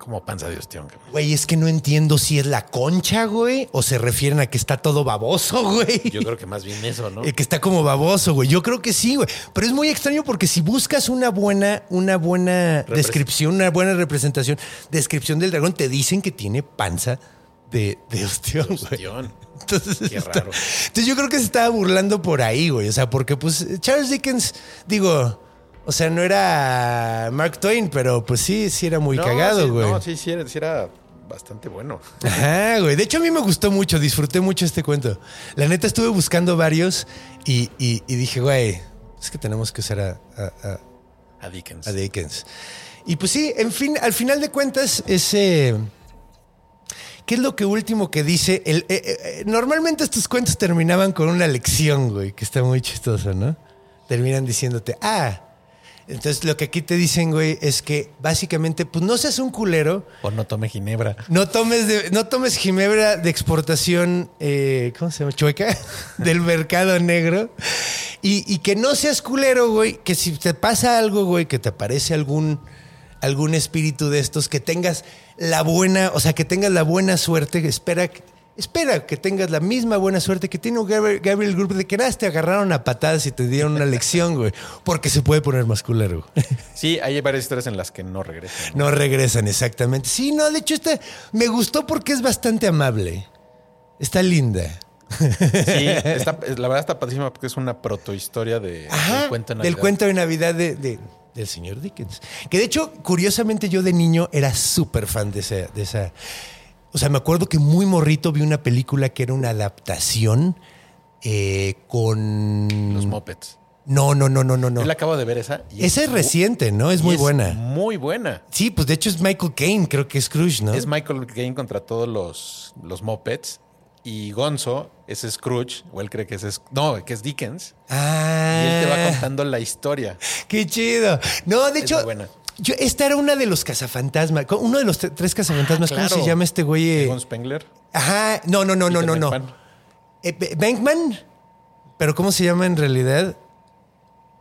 Como panza de ostión. Güey, es que no entiendo si es la concha, güey, o se refieren a que está todo baboso, güey. Yo creo que más bien eso, ¿no? Eh, que está como baboso, güey. Yo creo que sí, güey. Pero es muy extraño porque si buscas una buena, una buena Repres- descripción, una buena representación, descripción del dragón, te dicen que tiene panza de, de ostión, güey. Ostión. Entonces, Qué está- raro. entonces yo creo que se estaba burlando por ahí, güey. O sea, porque pues Charles Dickens, digo, o sea, no era Mark Twain, pero pues sí, sí era muy No, cagado, sí, güey. No, sí, sí era, sí era bastante bueno. Ajá, güey. De hecho, a mí me gustó mucho, disfruté mucho este cuento. La neta, estuve buscando varios y, y- y dije, güey, es que tenemos que usar a, a- a- A Dickens. a Dickens. Y pues sí, en fin, al final de cuentas, ese. ¿Qué es lo que último que dice? El, eh, eh, normalmente estos cuentos terminaban con una lección, güey, que está muy chistoso, ¿no? Terminan diciéndote, ah. Entonces lo que aquí te dicen, güey, es que básicamente, pues no seas un culero, O no tome ginebra. no tomes, de- no tomes ginebra de exportación, eh, ¿cómo se llama? Chueca, del mercado negro. Y, y que no seas culero, güey. Que si te pasa algo, güey, que te aparece algún, algún espíritu de estos, que tengas la buena, o sea, que tengas la buena suerte, espera, que- espera que tengas la misma buena suerte que tiene Gabriel, Gabriel Group de que nada, te agarraron a patadas y te dieron una lección, güey. Porque se puede poner más culero. Sí, hay varias historias en las que no regresan. No regresan exactamente. Sí, no, de hecho, esta me gustó porque es bastante amable. Está linda. Sí, está- la verdad está padrísima porque es una protohistoria de, Ajá, del cuento de del Navidad. cuento de Navidad de, de- del señor Dickens. Que de hecho, curiosamente, yo de niño era súper fan de esa, de esa. O sea, me acuerdo que muy morrito vi una película que era una adaptación eh, con. Los Muppets. No, no, no, no, no, no. Yo la acabo de ver esa. Esa es reciente, ¿no? Es muy buena. Muy buena. Sí, pues de hecho es Michael Caine, creo que es Scrooge, ¿no? Es Michael Caine contra todos los, los Muppets. Y Gonzo es Scrooge, o él cree que es, no, que es Dickens. Ah. Y él te va contando la historia. Qué chido. No, de Es hecho, muy buena. Yo, esta era una de los cazafantasmas. Uno de los tre- tres cazafantasmas. Ah, ¿Cómo se llama este güey? eh? Egon Spengler. Ajá. No, no, no, no, no, Peter no. Eh, Bankman. Pero ¿cómo se llama en realidad?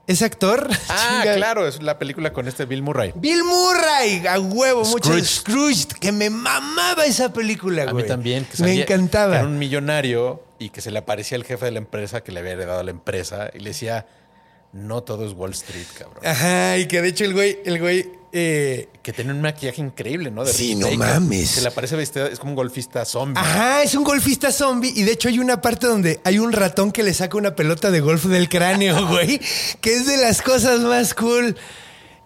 ¿Es actor? Ah, Chinga. claro, es la película con este Bill Murray. Bill Murray, a huevo, mucho Scrooge. Scrooge, que me mamaba esa película, A güey. mí también. que me encantaba. Era un millonario y que se le aparecía el jefe de la empresa que le había heredado la empresa y le decía, no todo es Wall Street, cabrón. Ajá, y que de hecho el güey, el güey, eh, Que tiene un maquillaje increíble, ¿no? De Sí, no mames. Se le aparece vestido, es como un golfista zombie. Ajá, es un golfista zombie. Y de hecho hay una parte donde hay un ratón que le saca una pelota de golf del cráneo, güey. Que es de las cosas más cool.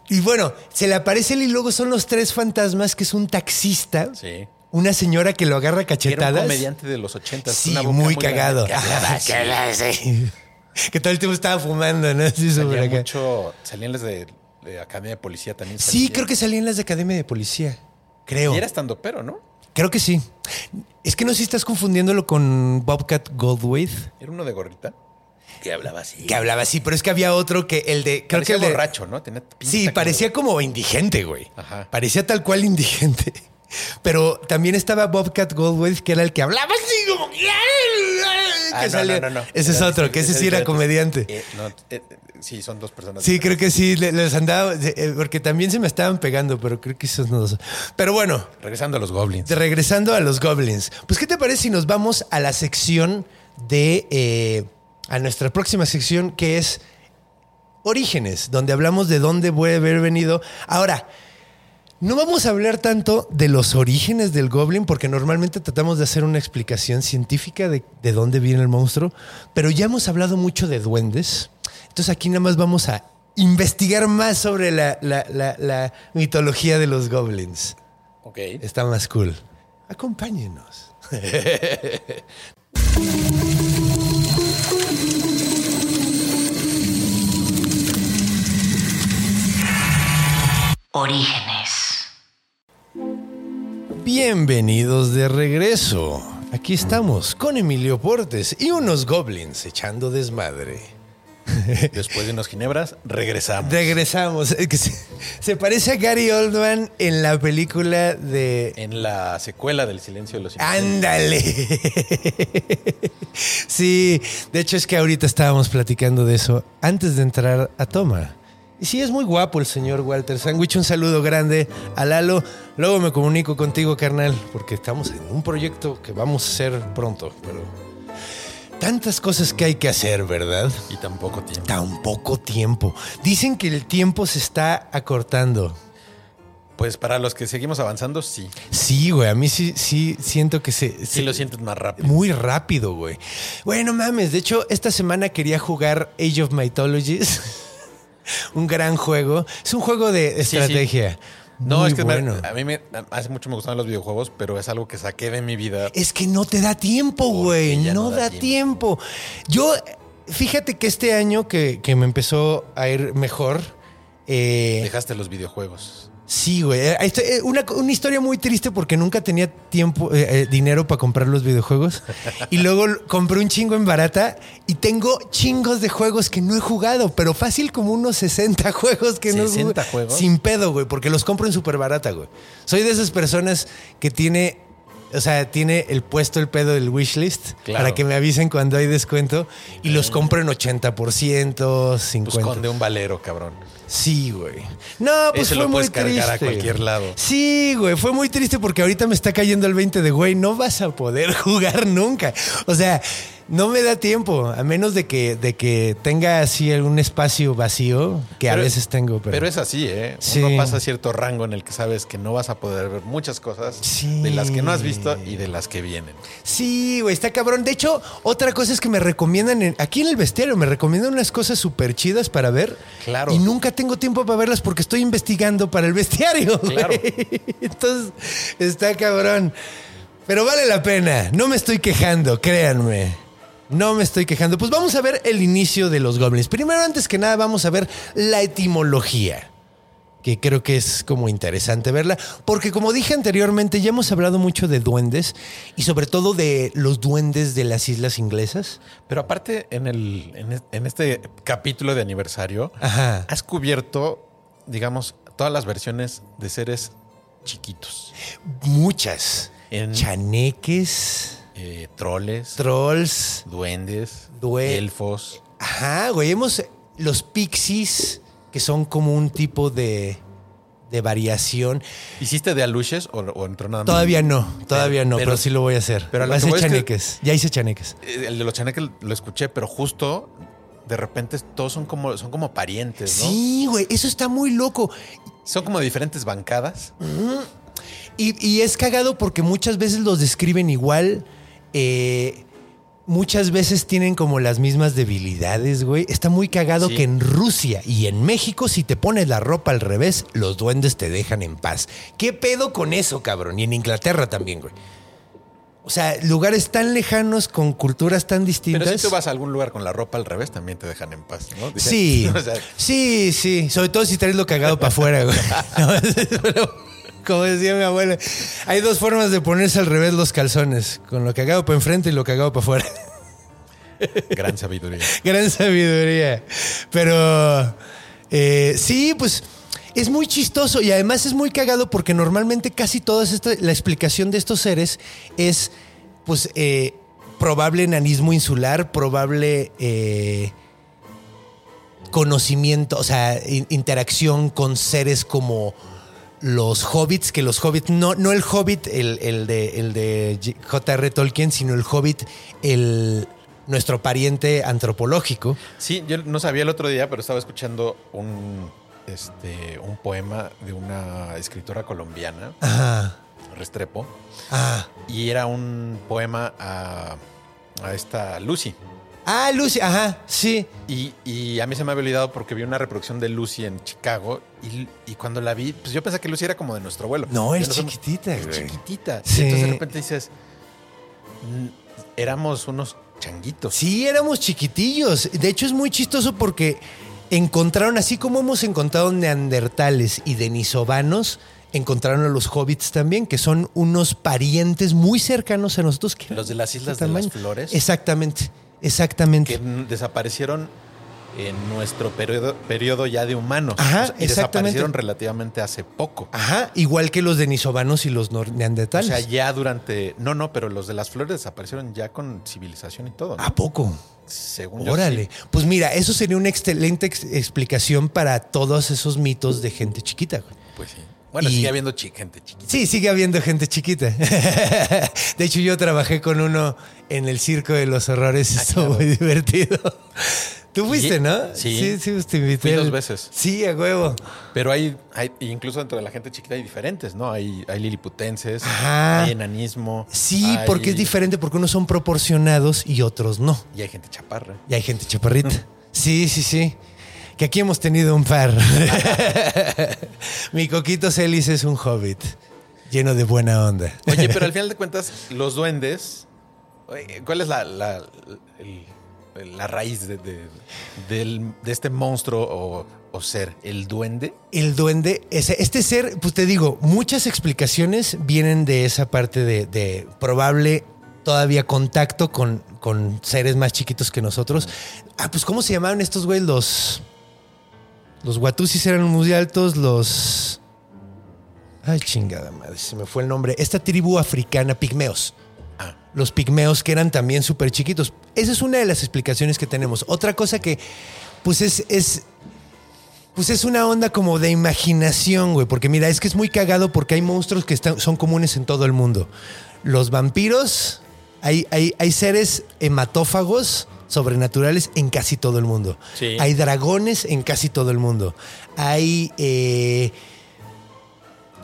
Y bueno, se le aparece él y luego son los tres fantasmas, que es un taxista, Sí. una señora que lo agarra a Era un cachetadas. comediante de los 80. Sí, muy cagado. Ajá, que que todo el tiempo estaba fumando, ¿no? Sí, sobre Salía acá. mucho, salían las de, de Academia de Policía también. Sí, creo que salía en las de Academia de Policía. Creo. Y era estando pero, ¿no? Creo que sí. Es que no sé si estás confundiéndolo con Bobcat Goldthwait. Era uno de gorrita. Que hablaba así. Que hablaba así, pero es que había otro que el de. Creo Parecía que el de. borracho, ¿no? Tenía Sí, como- parecía como indigente, güey. Ajá. Parecía tal cual indigente. Pero también estaba Bobcat Goldthwait, que era el que hablaba así como. Ah, no, no, no, no. Ese es otro, que ese sí era comediante. Eh, no, eh, eh, sí, son dos personas. Sí, creo que sí, le- les andaba, eh, porque también se me estaban pegando, pero creo que esos no dos. Pero bueno, Regresando a los goblins. de- regresando a los goblins, pues ¿qué te parece si nos vamos a la sección de, a nuestra próxima sección que es Orígenes, donde hablamos de dónde puede haber venido. Ahora, no vamos a hablar tanto de los orígenes del goblin, porque normalmente tratamos de hacer una explicación científica de, de dónde viene el monstruo, pero ya hemos hablado mucho de duendes. Entonces aquí nada más vamos a investigar más sobre la, la- la- la mitología de los goblins. Ok. Está más cool. Acompáñenos. Orígenes. Bienvenidos de regreso. Aquí estamos con Emilio Portes y unos goblins echando desmadre. Después de unos ginebras, regresamos. Regresamos. Se parece a Gary Oldman en la película de... En la secuela del Silencio de los Inocentes. Ándale. Sí, de hecho es que ahorita estábamos platicando de eso antes de entrar a toma. Y sí, es muy guapo el señor Walter Sandwich. Un saludo grande a Lalo. Luego me comunico contigo, carnal, porque estamos en un proyecto que vamos a hacer pronto, pero tantas cosas que hay que hacer, ¿verdad? Y tampoco tiempo. Tan poco tiempo. Dicen que el tiempo se está acortando. Pues para los que seguimos avanzando, sí. Sí, güey, a mí sí, sí siento que se... Sí se- lo sientes más rápido. Muy rápido, güey. Bueno, mames. De hecho, esta semana quería jugar Age of Mythologies. un gran juego. Es un juego de Sí, sí. estrategia. No, Muy es que me- bueno. a mí me, hace mucho me gustaban los videojuegos, pero es algo que saqué de mi vida. Es que no te da tiempo, güey. No, no da da tiempo. tiempo. Yo, fíjate que este año que, que me empezó a ir mejor. eh, Dejaste los videojuegos. Sí, güey. Eh, eh, Una, una historia muy triste porque nunca tenía tiempo, eh, eh, dinero para comprar los videojuegos. Y luego compré un chingo en barata y tengo chingos de juegos que no he jugado, pero fácil como unos 60 juegos que no he 60 jugado. juegos. Sin pedo, güey, porque los compro en súper barata, güey. Soy de esas personas que tiene, o sea, tiene el puesto el pedo del wishlist Claro. para que me avisen cuando hay descuento y los compro en 80%, 50%. Pues de un valero, cabrón. Sí, güey. No, pues Ese fue lo muy puedes cargar a triste. cualquier lado. Sí, güey, fue muy triste porque ahorita me está cayendo el 20 de, güey, no vas a poder jugar nunca. O sea, no me da tiempo, a menos de que, de que tenga así algún espacio vacío, que a Pero- veces tengo, pero... Pero es así, ¿eh? Sí. Uno pasa cierto rango en el que sabes que no vas a poder ver muchas cosas Sí. de las que no has visto y de las que vienen. Sí, güey, está cabrón. De hecho, otra cosa es que me recomiendan, en- aquí en el bestiario, me recomiendan unas cosas súper chidas para ver. Claro. Y nunca tengo tiempo para verlas porque estoy investigando para el bestiario. Claro. Entonces, está cabrón. Pero vale la pena. No me estoy quejando, créanme. No me estoy quejando. Pues vamos a ver el inicio de los goblins. Primero, antes que nada, vamos a ver la etimología que creo que es como interesante verla, porque como dije anteriormente, ya hemos hablado mucho de duendes y sobre todo de los duendes de las islas inglesas. Pero aparte, en, el, en, es- en este capítulo de aniversario, Ajá. has cubierto, digamos, todas las versiones de seres chiquitos. Muchas. En- Chaneques, Eh, troles, trolls. duendes, Due- elfos. Ajá, güey, hemos los pixies, que son como un tipo de, de variación. ¿Hiciste de aluches o, o entró nada más? Todavía no, todavía no, pero, pero- sí lo voy a hacer. pero a lo Voy a es que- chaneques. Ya hice chaneques. Eh, El de los chaneques lo escuché, pero justo de repente todos son como, son como parientes, ¿no? Sí, güey, eso está muy loco. Son como diferentes bancadas. Y, y es cagado porque muchas veces los describen igual. Eh, muchas veces tienen como las mismas debilidades, güey. Está muy cagado Sí. que en Rusia y en México, si te pones la ropa al revés, los duendes te dejan en paz. ¿Qué pedo con eso, cabrón? Y en Inglaterra también, güey. O sea, lugares tan lejanos con culturas tan distintas. Pero si tú vas a algún lugar con la ropa al revés, también te dejan en paz, ¿no? Dicen- Sí, o sea, sí, sí. Sobre todo si traes lo cagado para afuera, güey. No, pero, como decía mi abuela, hay dos formas de ponerse al revés los calzones: con lo cagado para enfrente y lo cagado para afuera. gran sabiduría. Gran sabiduría. Pero eh, sí, pues es muy chistoso y además es muy cagado porque normalmente casi toda esta, la explicación de estos seres es pues eh, probable enanismo insular, probable eh, conocimiento, o sea, in- interacción con seres como los hobbits, que los hobbits, no, no el hobbit, el, el de, el de J.R. Tolkien, sino el hobbit, el, nuestro pariente antropológico. Sí, yo no sabía el otro día, pero estaba escuchando un, este, un poema de una escritora colombiana, Ajá. Restrepo, Ah. y era un poema a, a esta Lucy. Ah, Lucy, ajá, sí. Y, y a mí se me había olvidado porque vi una reproducción de Lucy en Chicago y, y cuando la vi, pues yo pensé que Lucy era como de nuestro abuelo. No, es chiquitita, Es chiquitita. Sí. Entonces de repente dices, "Mm, éramos unos changuitos. Sí, éramos chiquitillos. De hecho, es muy chistoso porque encontraron, así como hemos encontrado neandertales y denisovanos, encontraron a los hobbits también, que son unos parientes muy cercanos a nosotros. que Los de las Islas ¿Qué de las? Flores. Exactamente, exactamente. que desaparecieron en nuestro periodo, periodo ya de humanos. Ajá, O sea, y exactamente. desaparecieron relativamente hace poco. Ajá, igual que los denisovanos y los nor- O neandertales. sea, ya durante. No, no, pero los de las flores desaparecieron ya con civilización y todo. ¿no? ¿A poco? Según yo, Órale. sí. Pues mira, eso sería una excelente ex- explicación para todos esos mitos de gente chiquita. Pues sí. Bueno, Y- sigue habiendo gente chiquita. Sí, sigue habiendo gente chiquita. De hecho, yo trabajé con uno en el Circo de los Horrores y estuvo claro. muy divertido. Tú fuiste, ¿no? sí. Sí, sí, te invité. Fui dos veces. Sí, a huevo. Pero hay, hay, incluso dentro de la gente chiquita hay diferentes, ¿no? Hay, hay liliputenses, Ajá. hay enanismo. Sí, hay- porque es diferente, porque unos son proporcionados y otros no. Y hay gente chaparra. Y hay gente chaparrita. Sí, sí, sí. Que aquí hemos tenido un par. Mi coquito Celis es un hobbit, lleno de buena onda. Oye, pero al final de cuentas, los duendes, oye, ¿cuál es la, la, raíz de, de- de este monstruo o, o ser? ¿El duende? El duende, ese- este ser, pues te digo, muchas explicaciones vienen de esa parte de, de probable todavía contacto con, con seres más chiquitos que nosotros. Ah, pues ¿cómo se llamaban estos güeyes? Los, los Watusis eran muy altos, los... Ay, chingada madre, se me fue el nombre. Esta tribu africana, pigmeos. Ah, Los pigmeos que eran también súper chiquitos. Esa es una de las explicaciones que tenemos. Otra cosa que, pues es, es, pues es una onda como de imaginación, güey. Porque mira, es que es muy cagado porque hay monstruos que están, son comunes en todo el mundo. Los vampiros, hay, hay, hay seres hematófagos sobrenaturales en casi todo el mundo. Sí. Hay dragones en casi todo el mundo. Hay eh,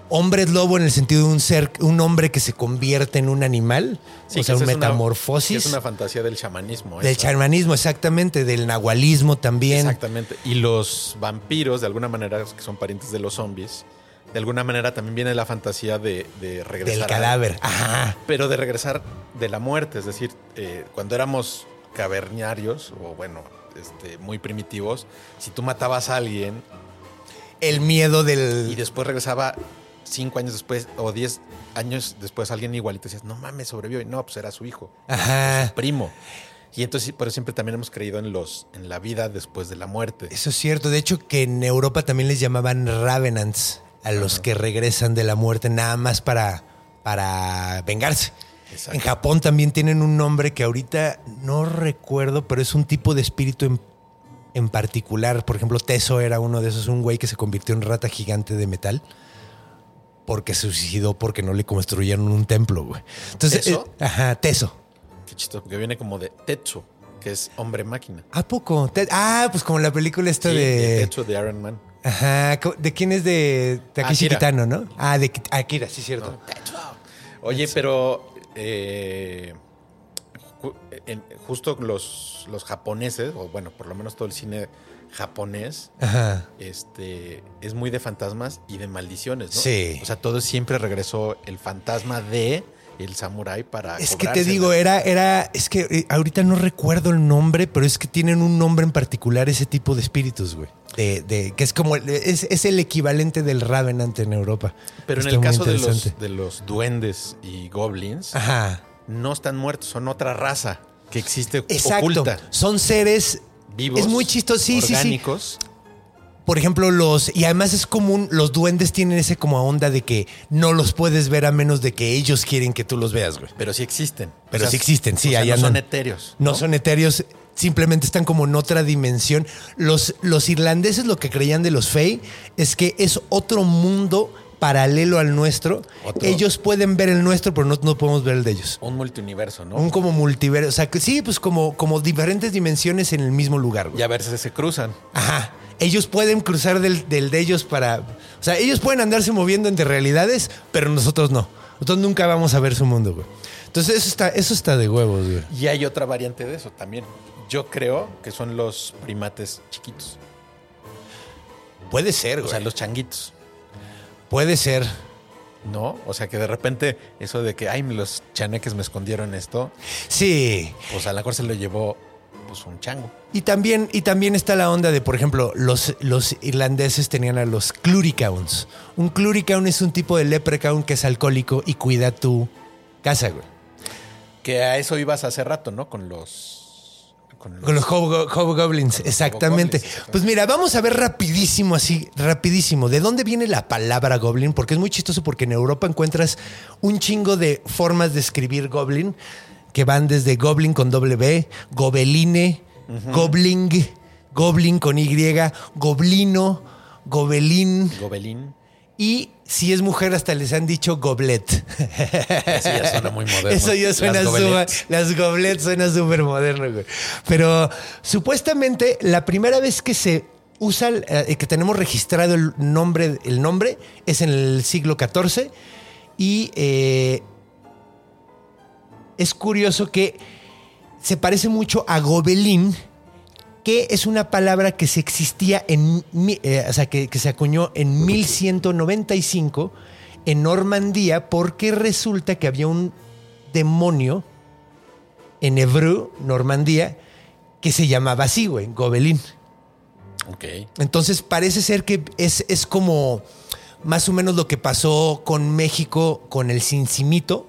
hombres lobo en el sentido de un ser, un hombre que se convierte en un animal. o sea, un esa es una- metamorfosis. es una fantasía del chamanismo. Del esa. chamanismo, exactamente, del nahualismo también. Exactamente. Y los vampiros, de alguna manera, que son parientes de los zombies, de alguna manera también viene la fantasía de, de regresar. Del a- cadáver. Ajá. pero de regresar de la muerte, es decir, eh, cuando éramos caverniarios o bueno, este, muy primitivos, si tú matabas a alguien El miedo y del. después regresaba cinco años después o diez años después alguien igualito, decías, no mames, sobrevivió. Y no, pues era su hijo, Ajá. primo. Y entonces, pero siempre también hemos creído en los, en la vida después de la muerte. Eso es cierto. De hecho, que en Europa también les llamaban Ravenants a los que regresan de la muerte nada más para, para vengarse. Exacto. En Japón también tienen un nombre que ahorita no recuerdo, pero es un tipo de espíritu en en particular, por ejemplo, Teso era uno de esos, un güey que se convirtió en rata gigante de metal porque se suicidó porque no le construyeron un templo, güey. Entonces, ¿Teso? eh, ajá, Teso. Qué chistoso, que viene como de Tetsu, que es hombre máquina. ¿A poco? Te- ah, pues como la película esta Sí, de de... Tetsu de Iron Man. Ajá, ¿de quién es de Takeshi. Kitano, no? Ah, de Ki- Akira, sí, cierto. Oye, pero eh, ju- en- justo los, los japoneses, o bueno, por lo menos todo el cine japonés, Ajá. este, es muy de fantasmas y de maldiciones, ¿no? Sí. O sea, todo siempre regresó el fantasma de el samurái para. Es que te digo, era, era, es que eh, ahorita no recuerdo el nombre, pero es que tienen un nombre en particular ese tipo de espíritus, güey. De, de- que es como, es, es el equivalente del Ravenant en Europa. Pero en el caso de los, de los duendes y goblins, Ajá. no están muertos, son otra raza que existe Exacto. oculta. Son seres Vivos. Es muy chistoso, sí, sí, sí. Por ejemplo, los. Y además es común, los duendes tienen ese como onda de que no los puedes ver a menos de que ellos quieren que tú los veas, güey. Pero sí existen. Pero sí existen, sí, o sea, ahí no son etéreos. No, son etéreos, simplemente están como en otra dimensión. Los, los irlandeses lo que creían de los Fey es que es otro mundo paralelo al nuestro. Otro. Ellos pueden ver el nuestro, pero no, no podemos ver el de ellos. Un multiuniverso, ¿no? Un como multiverso. O sea, que sí, pues como, como diferentes dimensiones en el mismo lugar. güey. Y a veces se cruzan. Ajá. Ellos pueden cruzar del, del de ellos para. O sea, ellos pueden andarse moviendo entre realidades, pero nosotros no. Nosotros nunca vamos a ver su mundo, güey. Entonces, eso está, eso está de huevos, güey. Y hay otra variante de eso también. Yo creo que son los primates chiquitos. Puede ser, O sea, los changuitos. Puede ser. ¿No? O sea, que de repente eso de que, ay, los chaneques me escondieron esto, Sí. pues a la mejor se lo llevó pues un chango. Y también, y también está la onda de, por ejemplo, los, los irlandeses tenían a los cluricauns. Un cluricaun es un tipo de leprechaun que es alcohólico y cuida tu casa, güey. Que a eso ibas hace rato, ¿no? Con los... Con los, Con los hobo- hobgoblins, exactamente. hobgoblins, exactamente. Pues mira, vamos a ver rapidísimo, así, rapidísimo, de dónde viene la palabra goblin, porque es muy chistoso porque en Europa encuentras un chingo de formas de escribir goblin, que van desde goblin con doble B, gobeline, gobling, goblin con Y, goblino, gobelín, Gobelín. y si es mujer hasta les han dicho goblet. Eso ya suena muy moderno. Eso ya suena súper. Las goblets suena súper moderno, güey. Pero supuestamente la primera vez que se usa, eh, que tenemos registrado el nombre, el nombre es en el siglo XIV y eh, es curioso que se parece mucho a gobelín, que es una palabra que se existía en, eh, o sea, que, que se acuñó en 1195 en Normandía, porque resulta que había un demonio en Evreux, Normandía, que se llamaba así, güey, gobelín. Ok. Entonces parece ser que es, es como más o menos lo que pasó con México con el cincimito.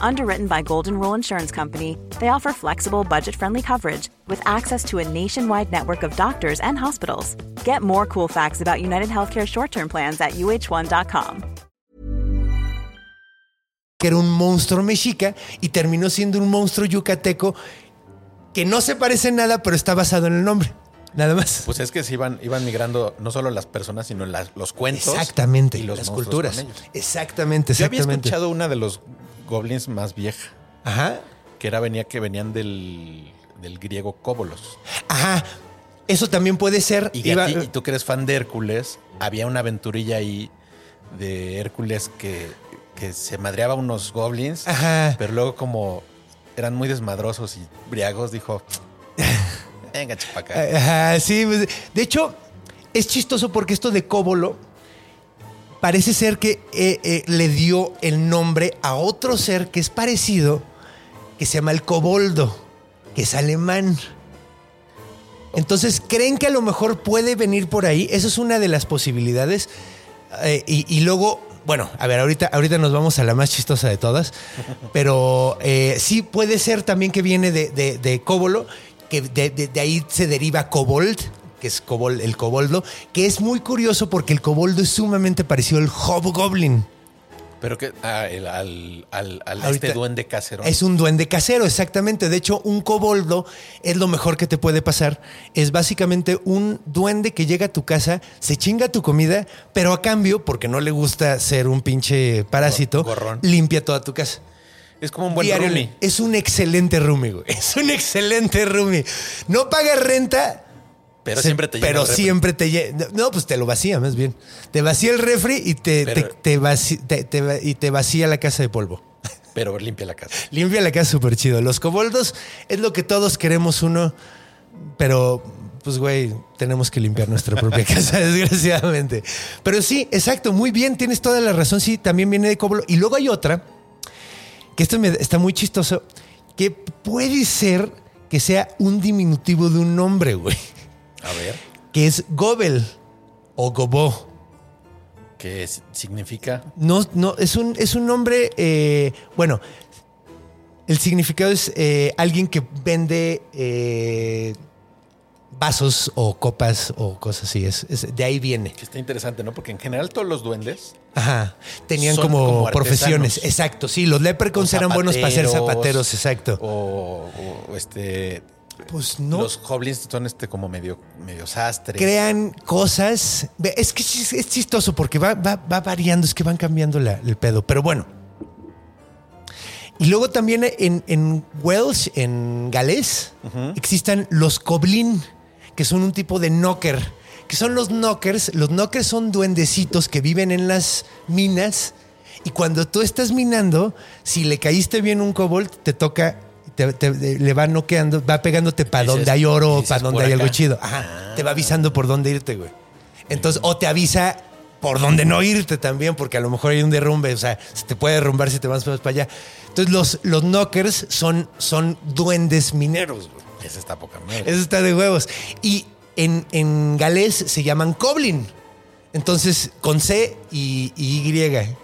Underwritten by Golden Rule Insurance Company, they offer flexible, budget friendly coverage with access to a nationwide network of doctors and hospitals. Get more cool facts about United Healthcare short term plans at uh1.com. que era un monstruo mexica, y terminó siendo un monstruo yucateco que no se parece en nada, pero está basado en el nombre. Nada más. Pues es que se iban, iban migrando no solo las personas, sino las- los cuentos. Exactamente. Y los las culturas. ellos. Exactamente, Yo había exactamente. escuchado una de los goblins más vieja, Ajá. que era venía que venían del, del griego cóbolos. Ajá. Eso también puede ser. Y, iba- ti- y tú que eres fan de Hércules, había una aventurilla ahí de Hércules que, que se madreaba unos goblins, Ajá. pero luego como eran muy desmadrosos y briagos, dijo, venga, chapaca. Ajá, sí. pues, De hecho, es chistoso porque esto de cóbolo parece ser que eh, eh, le dio el nombre a otro ser que es parecido, que se llama el coboldo, que es alemán. Entonces, ¿creen que a lo mejor puede venir por ahí? Esa es una de las posibilidades. Eh, y, luego bueno, a ver, ahorita, ahorita nos vamos a la más chistosa de todas, pero sí puede ser también que viene de, de, de que de, de- ahí se deriva kobold, que es cobol- el coboldo, que es muy curioso porque el coboldo es sumamente parecido al hobgoblin. Pero que ah, el- al, al, al este duende casero. Es un duende casero, exactamente. De hecho, un coboldo es lo mejor que te puede pasar. Es básicamente un duende que llega a tu casa, se chinga tu comida, pero a cambio, porque no le gusta ser un pinche parásito, Gorrón. limpia toda tu casa. Es como un buen Diario- roomie. Es un excelente roomie, güey. Es un excelente roomie. No paga renta. Pero se- siempre te llena Pero siempre te llena. No, pues te lo vacía más bien. Te vacía el refri y te, Pero- te- te vaci- te- te va- y te vacía la casa de polvo. Pero limpia la casa. Limpia la casa súper chido. Los coboldos es lo que todos queremos uno, pero pues güey, tenemos que limpiar nuestra propia casa, desgraciadamente. Pero sí, exacto, muy bien, tienes toda la razón, sí, también viene de coboldo. Y luego hay otra, que esto me- está muy chistoso, que puede ser que sea un diminutivo de un nombre, güey, A ver, que es gobel o gobó. ¿qué es- significa? No, no, es un, es un nombre, eh, bueno, el significado es eh, alguien que vende eh, vasos o copas o cosas así. Es, es- de ahí viene. Que está interesante, ¿no? Porque en general todos los duendes Ajá. Tenían Son como, como profesiones. Exacto, sí. Los leprechauns eran buenos para ser zapateros, zapateros, exacto. O, o, este. Pues no. Los goblins son este como medio, medio sastres. crean cosas. Es que es es chistoso porque va, va- va variando, es que van cambiando la- el pedo. Pero bueno. Y luego también en, en Welsh, en galés, existen los coblin, que son un tipo de knocker. Que son los knockers. Los knockers son duendecitos que viven en las minas. Y cuando tú estás minando, si le caíste bien un kobold, te toca, te, te- le va noqueando, va pegándote para donde hay oro, dices para donde hay algo chido. Ajá. Te va avisando por dónde irte, güey. Entonces, o te avisa por dónde no irte también, porque a lo mejor hay un derrumbe, o sea, se te puede derrumbar si te vas más para allá. Entonces, los, los knockers son, son duendes mineros, güey. Esa está poca madre. Eso está de huevos. Y en, en galés se llaman Koblin. Entonces, con C y, y Y.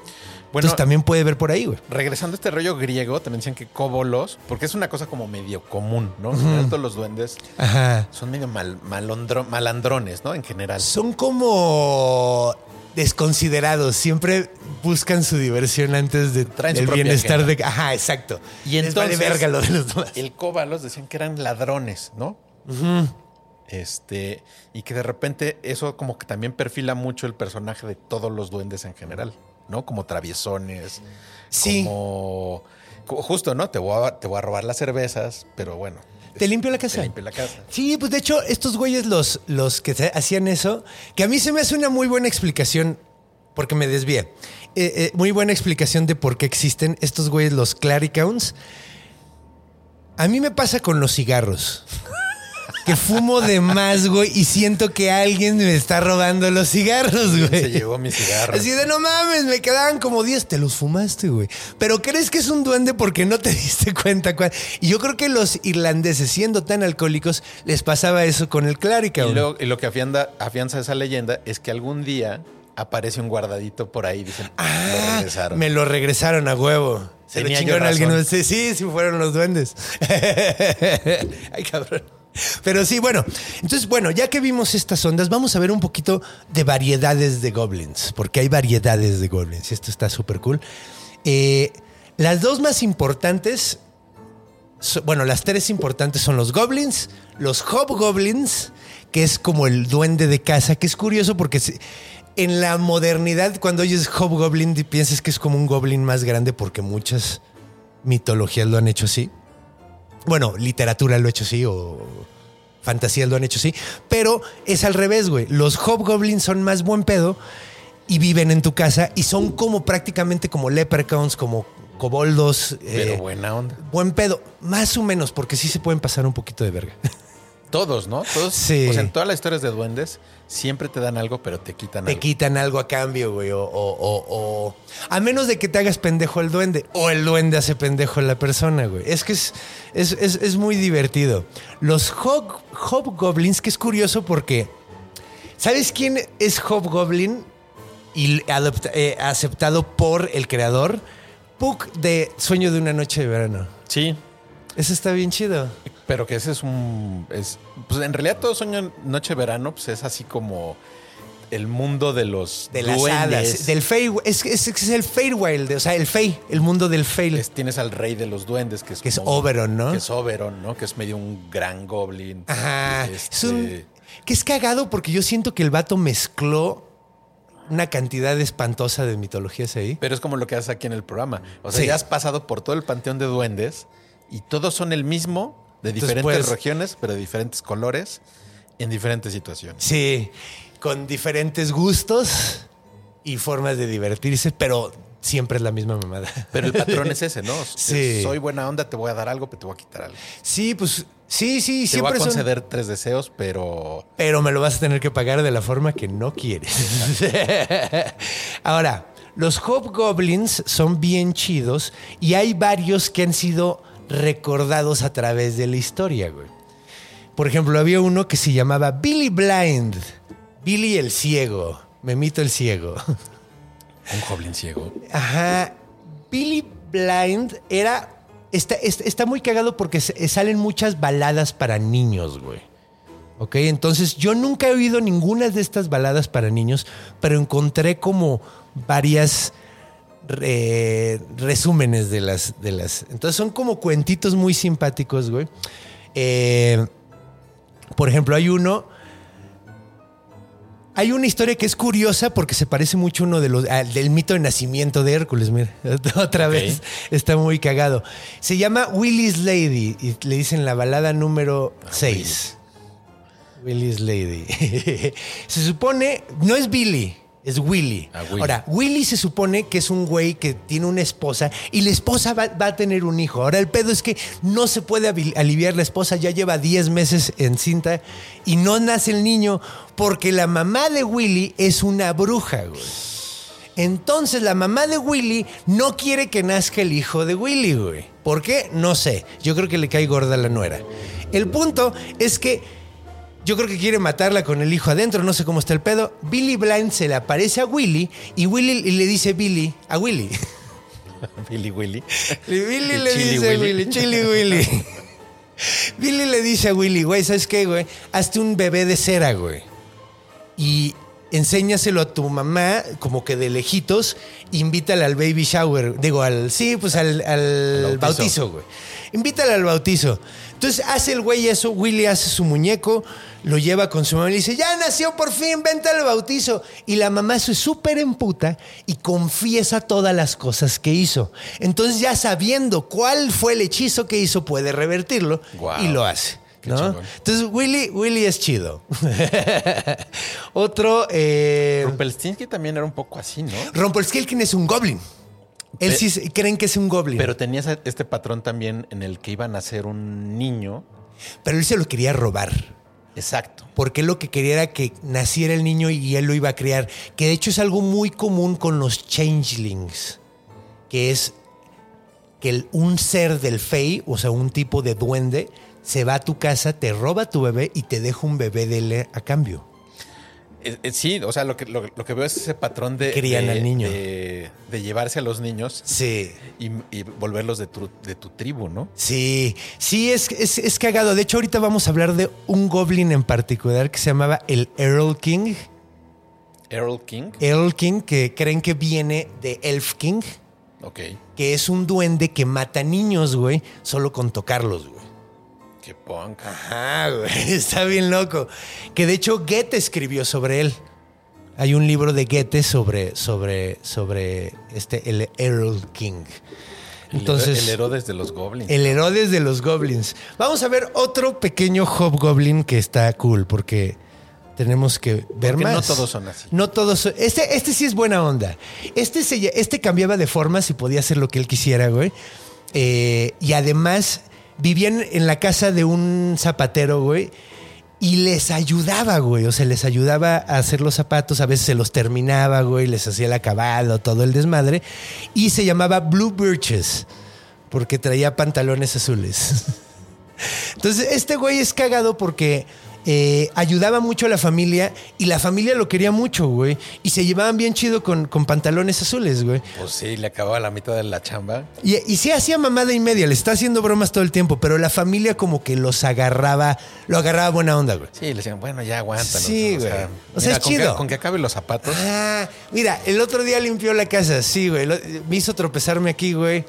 Bueno, Entonces también puede ver por ahí, güey. regresando a este rollo griego, también decían que cóbolos, porque es una cosa como medio común, ¿no? En general, todos los duendes Ajá. son medio mal, malondro- malandrones, ¿no? En general. Son como desconsiderados. Siempre buscan su diversión antes de Traen propia bienestar agenda. de. Ajá, exacto. Y Les vale entonces, verga lo de los demás. El cóbalos decían que eran ladrones, ¿no? Este, y que de repente eso como que también perfila mucho el personaje de todos los duendes en general, ¿no? Como traviesones, Sí. como, justo, ¿no? Te voy, a, te voy a robar las cervezas, pero bueno. Te limpio la Te casa. limpio la casa. Sí, pues de hecho, estos güeyes, los, los que hacían eso, que a mí se me hace una muy buena explicación, porque me desvía. Eh, eh, muy buena explicación de por qué existen estos güeyes, los Claricounts. A mí me pasa con los cigarros. Que fumo de más, güey, y siento que alguien me está robando los cigarros, güey. Se llevó mi cigarro. Así de no mames, me quedaban como 10, te los fumaste, güey. Pero crees que es un duende porque no te diste cuenta. cuál- Y yo creo que los irlandeses, siendo tan alcohólicos, les pasaba eso con el Clarica. Y, güey. y lo que afianda- afianza esa leyenda es que algún día aparece un guardadito por ahí dicen, lo Ah, regresaron. me lo regresaron a huevo. Se Tenía lo yo alguien. sí, sí, fueron los duendes. Ay, cabrón. Pero sí, bueno. Entonces, bueno, ya que vimos estas ondas, vamos a ver un poquito de variedades de goblins, porque hay variedades de goblins y esto está súper cool. Eh, las dos más importantes, bueno, las tres importantes son los goblins, los hobgoblins, que es como el duende de casa, que es curioso porque en la modernidad, cuando oyes hobgoblin, piensas que es como un goblin más grande porque muchas mitologías lo han hecho así. Bueno, literatura lo ha hecho así o fantasías lo han hecho así, pero es al revés, güey. Los hobgoblins son más buen pedo y viven en tu casa y son como prácticamente como leprechauns, como coboldos. Pero eh, buena onda. Buen pedo, más o menos, porque sí se pueden pasar un poquito de verga. Todos, ¿no? Todos. Sí. Sea, en todas las historias de duendes siempre te dan algo, pero te quitan Te algo. quitan algo a cambio, güey. O, o- o- o- A menos de que te hagas pendejo el duende. O el duende hace pendejo a la persona, güey. Es que es, es, es- es muy divertido. Los hog- hobgoblins, que es curioso porque. ¿Sabes quién es hobgoblin? y adopta- eh, aceptado por el creador. Puck de Sueño de una noche de verano. Sí, Eso está bien chido. Pero que ese es un. Es, pues en realidad todo sueño noche verano, pues es así como el mundo de los De las duendes. hadas. Del Fey. Es, es, es el Feywild. O sea, el Fey. El mundo del Fey. Es- tienes al rey de los duendes, que es, Que como Oberon, ¿no? Que es Oberon, ¿no? Que es medio un gran goblin. Ajá. Este, Es un. Que es cagado porque yo siento que el vato mezcló una cantidad espantosa de mitologías ahí. Pero es como lo que haces aquí en el programa. O sea, Sí. ya has pasado por todo el panteón de duendes y todos son el mismo, de Entonces, diferentes regiones, pero de diferentes colores, en diferentes situaciones. Sí. Con diferentes gustos y formas de divertirse, pero siempre es la misma mamada. Pero el patrón es ese, ¿no? Sí. Soy buena onda, te voy a dar algo, pero te voy a quitar algo. Sí, pues. Sí, sí, Te voy siempre a son- conceder tres deseos, pero pero me lo vas a tener que pagar de la forma que no quieres. Ahora, los hobgoblins son bien chidos y hay varios que han sido recordados a través de la historia, güey. Por ejemplo, había uno que se llamaba Billy Blind. Billy el ciego. Memito el ciego. un goblin ciego. Ajá. Billy Blind era. Está, está, muy cagado porque salen muchas baladas para niños, güey. Ok, entonces yo nunca he oído ninguna de estas baladas para niños, pero encontré como varias re- resúmenes de las, de las. Entonces son como cuentitos muy simpáticos, güey. Eh, por ejemplo, hay uno. Hay una historia que es curiosa porque se parece mucho a uno de los al- del mito de nacimiento de Hércules. Mira, otra vez está muy cagado. Se llama Willy's Lady y le dicen la balada número 6. Willy's Lady. se supone, no es Billy, es Willy. Ah, Willy. Ahora, Willy se supone que es un güey que tiene una esposa y la esposa va, va a tener un hijo. Ahora, el pedo es que no se puede aliviar la esposa, ya lleva 10 meses en cinta y no nace el niño porque la mamá de Willy es una bruja, güey. Entonces la mamá de Willy no quiere que nazca el hijo de Willy, güey. ¿Por qué? No sé. Yo creo que le cae gorda a la nuera. El punto es que yo creo que quiere matarla con el hijo adentro, no sé cómo está el pedo. Billy Blind se le aparece a Willy y Willy le dice Billy a Willy. Billy Willy. Y Billy le Chili dice Willy. Willy, Chili Willy. Billy le dice a Willy, güey, ¿sabes qué, güey? Hazte un bebé de cera, güey. Y enséñaselo a tu mamá, como que de lejitos, invítala al baby shower. Digo, al. Sí, pues al, al bautizo. bautizo, güey. Invítala al bautizo. Entonces hace el güey eso, Willy hace su muñeco, lo lleva con su mamá y le dice, ya nació por fin, vente al bautizo. Y la mamá se súper emputa y confiesa todas las cosas que hizo. Entonces ya sabiendo cuál fue el hechizo que hizo, puede revertirlo y lo hace. ¿No? Entonces Willy, Willy es chido. Otro, eh, Rumpelstiltskin también era un poco así, ¿no? Rumpelstiltskin es un goblin. Él Pe- sí creen que es un goblin. Pero tenía este patrón también en el que iban a ser un niño. pero él se lo quería robar. Exacto. porque él lo que quería era que naciera el niño y él lo iba a criar. Que de hecho es algo muy común con los changelings, que es que el- un ser del Fey, o sea, un tipo de duende, se va a tu casa, te roba tu bebé y te deja un bebé de él a cambio. Eh, eh, sí, o sea, lo que, lo, lo que veo es ese patrón de, Crían de- al niño. De, de llevarse a los niños Sí. y, y volverlos de tu, de tu tribu, ¿no? Sí, sí, es, es, es cagado. De hecho, ahorita vamos a hablar de un goblin en particular que se llamaba el Earl King. Earl King. Earl King, que creen que viene de Elf King. Ok. que es un duende que mata niños, güey, solo con tocarlos, güey. Qué punk. Ajá, güey, está bien loco. Que de hecho Goethe escribió sobre él. Hay un libro de Goethe sobre, sobre, sobre este, el Earl King. Entonces, el, Herodes de los Goblins. el Herodes de los Goblins. Vamos a ver otro pequeño Hobgoblin que está cool porque tenemos que ver Porque más. no todos son así. No todos son- Este, este sí es buena onda. Este, se, este cambiaba de formas y podía hacer lo que él quisiera, güey. Eh, y además vivían en la casa de un zapatero, güey. Y les ayudaba, güey. O sea, les ayudaba a hacer los zapatos. A veces se los terminaba, güey. Les hacía el acabado, todo el desmadre. Y se llamaba Blue Birches. Porque traía pantalones azules. Entonces, este güey es cagado porque eh, ayudaba mucho a la familia y la familia lo quería mucho, güey. Y se llevaban bien chido con, con pantalones azules, güey. Pues sí, le acababa la mitad de la chamba. Y, y sí hacía mamada y media, le está haciendo bromas todo el tiempo, pero la familia como que los agarraba, lo agarraba buena onda, güey. Sí, le decían, bueno, ya aguántanos. Sí, güey. O sea, mira, es con que- chido. con que acabe los zapatos. Ah, mira, el otro día limpió la casa, sí, güey. Lo- Me hizo tropezarme aquí, güey.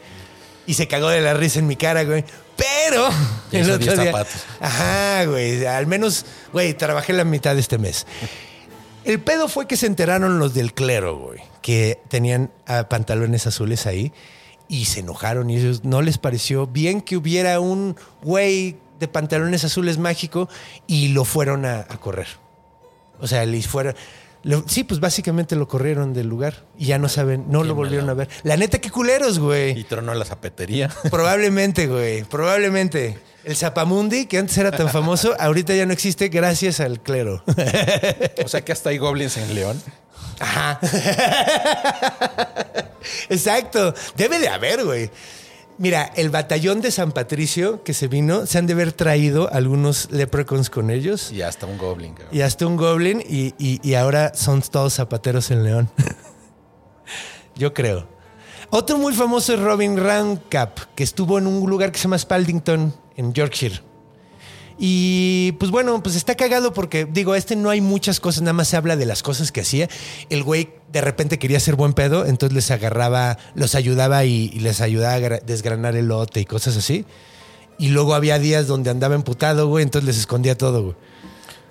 Y se cagó de la risa en mi cara, güey. Pero el otro 10 día. zapatos. Ajá, güey. Al menos, güey, trabajé la mitad de este mes. El pedo fue que se enteraron los del clero, güey, que tenían ah, pantalones azules ahí y se enojaron y ellos no les pareció bien que hubiera un güey de pantalones azules mágico y lo fueron a, a correr. O sea, les fueron. Lo- sí, pues básicamente lo corrieron del lugar y ya no saben, no lo volvieron a ver. La neta, qué culeros, güey. Y tronó la zapatería. Probablemente, güey. Probablemente. El Zapamundi, que antes era tan famoso, ahorita ya no existe gracias al clero. o sea que hasta hay goblins en León. Ajá. Exacto. Debe de haber, güey. Mira, el batallón de San Patricio que se vino, se han de haber traído algunos leprechauns con ellos Y hasta un goblin. cabrón. y hasta un goblin y, y- y ahora son todos zapateros en León. Yo creo. Otro muy famoso es Robin Rancap, que estuvo en un lugar que se llama Spaldington, en Yorkshire. Y pues bueno, pues está cagado porque digo, este no hay muchas cosas, nada más se habla de las cosas que hacía. El güey de repente quería ser buen pedo, entonces les agarraba, los ayudaba y, les ayudaba a gra- desgranar el lote y cosas así. Y luego había días donde andaba emputado, güey, entonces les escondía todo, güey.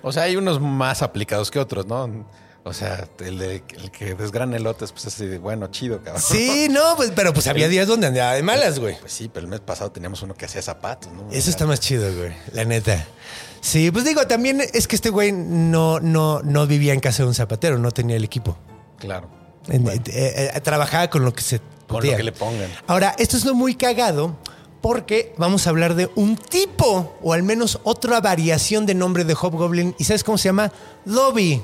O sea, hay unos más aplicados que otros, ¿no? O sea, el, de, el que desgrana elotes, pues así de, bueno, chido, cabrón. Sí, no, pues, pero pues había días donde andaba de malas, güey. Pues sí, pero el mes pasado teníamos uno que hacía zapatos, ¿no? Eso está más chido, güey, la neta. Sí, pues digo, también es que este güey no, no, no vivía en casa de un zapatero, no tenía el equipo. Claro. En- eh, eh, trabajaba con lo que se Con podía. lo que le pongan. Ahora, esto es lo muy cagado porque vamos a hablar de un tipo, o al menos otra variación de nombre de Hobgoblin. ¿Y sabes cómo se llama? Dobby.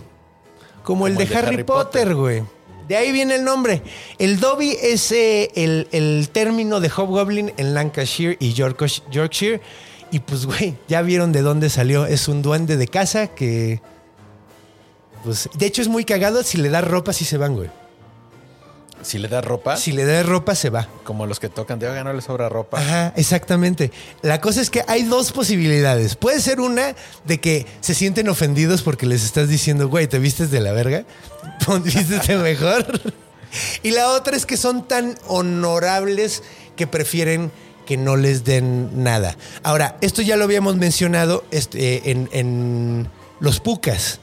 Como, el, de Harry, Potter, güey. De ahí viene el nombre. El Dobby es eh, el, el término de Hobgoblin en Lancashire y Yorksh- Yorkshire. Y pues, güey, ya vieron de dónde salió. Es un duende de casa que... Pues, de hecho, es muy cagado. Si le das ropa, sí se van, güey. Si le das ropa, Si le das ropa, se va. como los que tocan, de oiga, no le sobra ropa. Ajá, exactamente. La cosa es que hay dos posibilidades. Puede ser una de que se sienten ofendidos porque les estás diciendo, güey, te vistes de la verga, vístete mejor. Y la otra es que son tan honorables que prefieren que no les den nada. Ahora, esto ya lo habíamos mencionado este, en, en los pucas.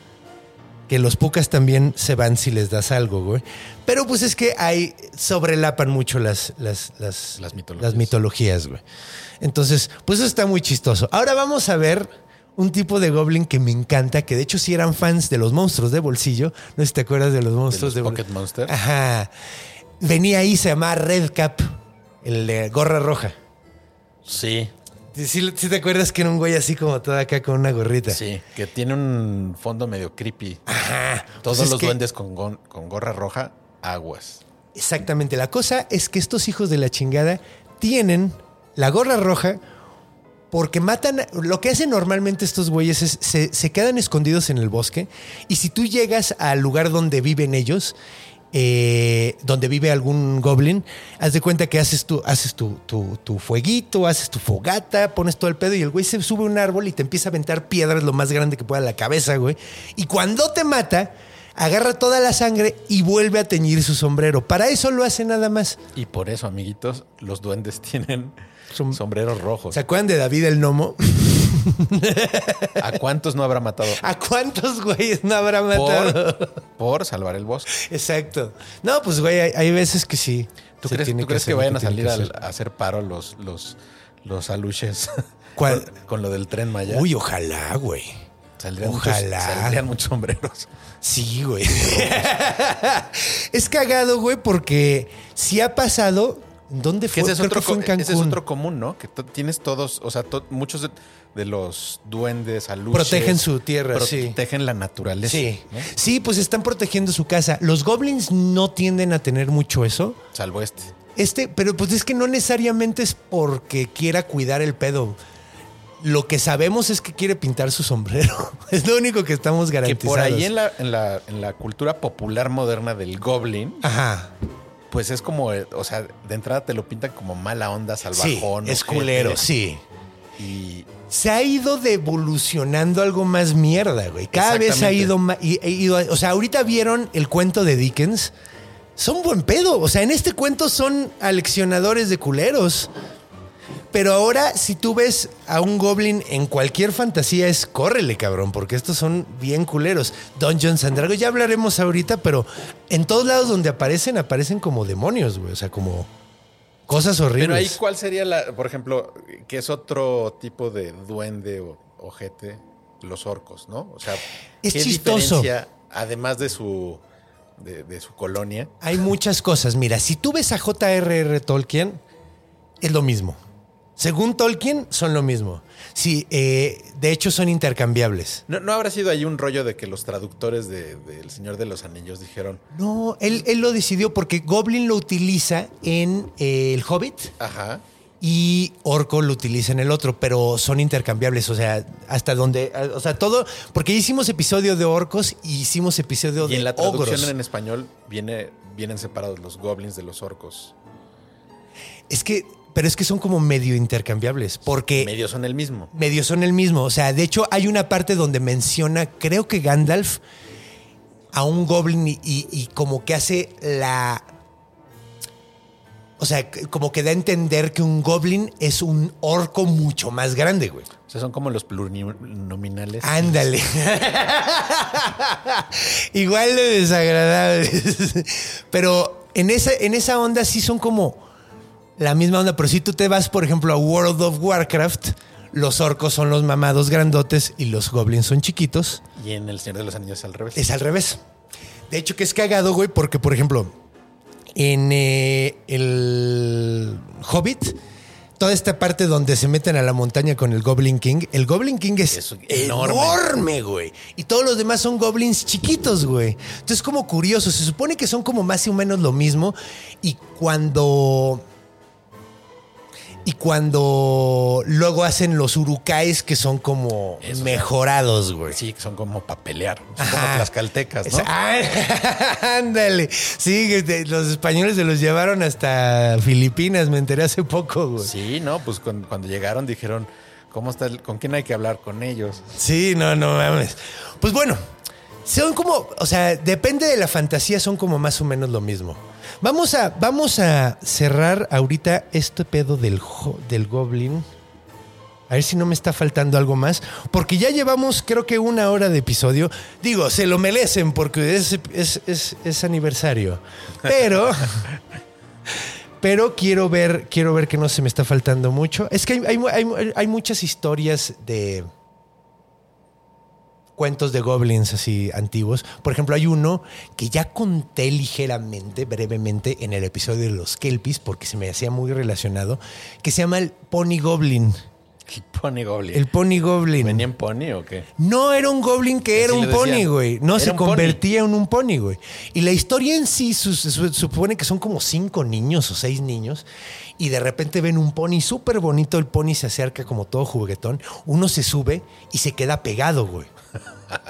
Que los pucas también se van si les das algo, güey. Pero pues es que hay, sobrelapan mucho las, las, las, Las mitologías. las mitologías, güey. Entonces, pues eso está muy chistoso. Ahora vamos a ver un tipo de goblin que me encanta, que de hecho sí eran fans de los monstruos de bolsillo. No sé si te acuerdas de los monstruos los de, bol- Pocket Monsters. Ajá. Venía ahí, se llamaba Red Cap, el de gorra roja. Sí, Sí, sí te acuerdas que era un güey así como todo acá con una gorrita. sí, que tiene un fondo medio creepy. Ajá. Todos Pues es los que- duendes con, con gorra roja, aguas. Exactamente. La cosa es que estos hijos de la chingada tienen la gorra roja porque matan. Lo que hacen normalmente estos güeyes es se, se quedan escondidos en el bosque y si tú llegas al lugar donde viven ellos. Eh, donde vive algún goblin, haz de cuenta que haces tu, haces tu, tu- tu fueguito, haces tu fogata, pones todo el pedo y el güey se sube a un árbol y te empieza a aventar piedras lo más grande que pueda a la cabeza, güey. Y cuando te mata, agarra toda la sangre y vuelve a teñir su sombrero. Para eso lo hace nada más. Y por eso, amiguitos, los duendes tienen Som- sombreros rojos. ¿Se acuerdan de David el Nomo? ¿A cuántos no habrá matado? ¿A cuántos güeyes no habrá matado? Por, por salvar el bosque. Exacto. No, pues güey, hay, hay veces que sí. ¿Tú crees, tiene tú crees que, vayan a salir hacer. a hacer paro los, los, los aluches ¿Cuál? con, con lo del tren Maya? Uy, ojalá, güey. Saldrían ojalá. Muchos, saldrían muchos sombreros. Sí, güey. es cagado, güey, porque si ha pasado. ¿Dónde fue? ese es, Creo otro, que fue en co- Cancún. ese es otro común, ¿no? Que tienes todos, o sea, to- muchos de, los duendes, aluches. Protegen su tierra, sí. Protegen la naturaleza. Sí. ¿no? Sí, pues están protegiendo su casa. Los goblins no tienden a tener mucho eso. Salvo este. Este, pero pues es que no necesariamente es porque quiera cuidar el pedo. Lo que sabemos es que quiere pintar su sombrero. Es lo único que estamos Que garantizados. por ahí en la, en, la, en la cultura popular moderna del goblin, Ajá. pues es como, eh, o sea, de entrada te lo pintan como mala onda, Sí, salvajón. es ojete. culero, sí. Y Se ha ido devolucionando algo más mierda, güey. Cada vez ha ido más. ido, o sea, ahorita vieron el cuento de Dickens. Son buen pedo. O sea, en este cuento son aleccionadores de culeros. Pero ahora, si tú ves a un goblin en cualquier fantasía, es córrele, cabrón, porque estos son bien culeros. Dungeons and Dragons, ya hablaremos ahorita, pero en todos lados donde aparecen, aparecen como demonios, güey. O sea, como cosas horribles. Pero ahí, ¿cuál sería la, por ejemplo, que es otro tipo de duende o ojete? Los orcos, ¿no? O sea, Es ¿qué chistoso. diferencia, además de su, de, de su colonia? Hay muchas cosas. Mira, si tú ves a J.R.R. Tolkien, es lo mismo. Según Tolkien, son lo mismo. Sí, eh, de hecho son intercambiables. ¿No, no habrá sido ahí un rollo de que los traductores de, de Señor de los Anillos dijeron, No, él, él lo decidió porque Goblin lo utiliza en eh, El Hobbit ajá, y Orco lo utiliza en el otro, pero son intercambiables. O sea, hasta donde. O sea, todo. Porque hicimos episodio de orcos y hicimos episodio y de en la traducción ogros. en español viene, vienen separados los goblins de los orcos. Es que. Pero es que son como medio intercambiables. Porque. Medio son el mismo. medio son el mismo. O sea, de hecho, hay una parte donde menciona, creo que Gandalf, a un goblin y, y- y como que hace la. O sea, como que da a entender que un goblin es un orco mucho más grande, güey. O sea, son como los plurinominales. Ándale. Igual de desagradables. Pero en esa, en esa onda sí son como la misma onda. Pero si tú te vas, por ejemplo, a World of Warcraft, los orcos son los mamados grandotes y los goblins son chiquitos. Y en El Señor de los Anillos al revés. Es al revés. De hecho, que es cagado, güey, porque, por ejemplo, en eh, el Hobbit, toda esta parte donde se meten a la montaña con el Goblin King, el Goblin King es, Es enorme. enorme, güey. Y todos los demás son goblins chiquitos, güey. Entonces, como curioso, se supone que son como más o menos lo mismo. Y cuando. Y cuando luego hacen los urukais que son como Eso, mejorados, güey. Sí, que son como para pelear. Son como Ajá. las caltecas, ¿no? Ah, Ándale. Sí, los españoles se los llevaron hasta Filipinas, me enteré hace poco, güey. Sí. Sí, no, pues cuando, cuando llegaron dijeron, ¿cómo está? el- ¿Con quién hay que hablar con ellos? no, no mames. Pues bueno, son como, o sea, depende de la fantasía, son como más o menos lo mismo. Vamos a, vamos a cerrar ahorita este pedo del, del goblin. A ver si no me está faltando algo más. Porque ya llevamos, creo que una hora de episodio. Digo, se lo merecen porque es, es- es- es aniversario. Pero. pero quiero ver, quiero ver que no se me está faltando mucho. Es que hay, hay- hay- hay muchas historias de cuentos de goblins así antiguos. Por ejemplo, hay uno que ya conté ligeramente, brevemente, en el episodio de los Kelpies, porque se me hacía muy relacionado, que se llama el Pony Goblin. El Pony Goblin. El Pony Goblin. ¿Venía en Pony o qué? No era un goblin que era un pony, güey. No, se pony. convertía en un pony, güey. Y la historia en sí su- su- supone que son como cinco niños o seis niños. Y de repente ven un pony súper bonito. El pony se acerca como todo juguetón. Uno se sube y se queda pegado, güey.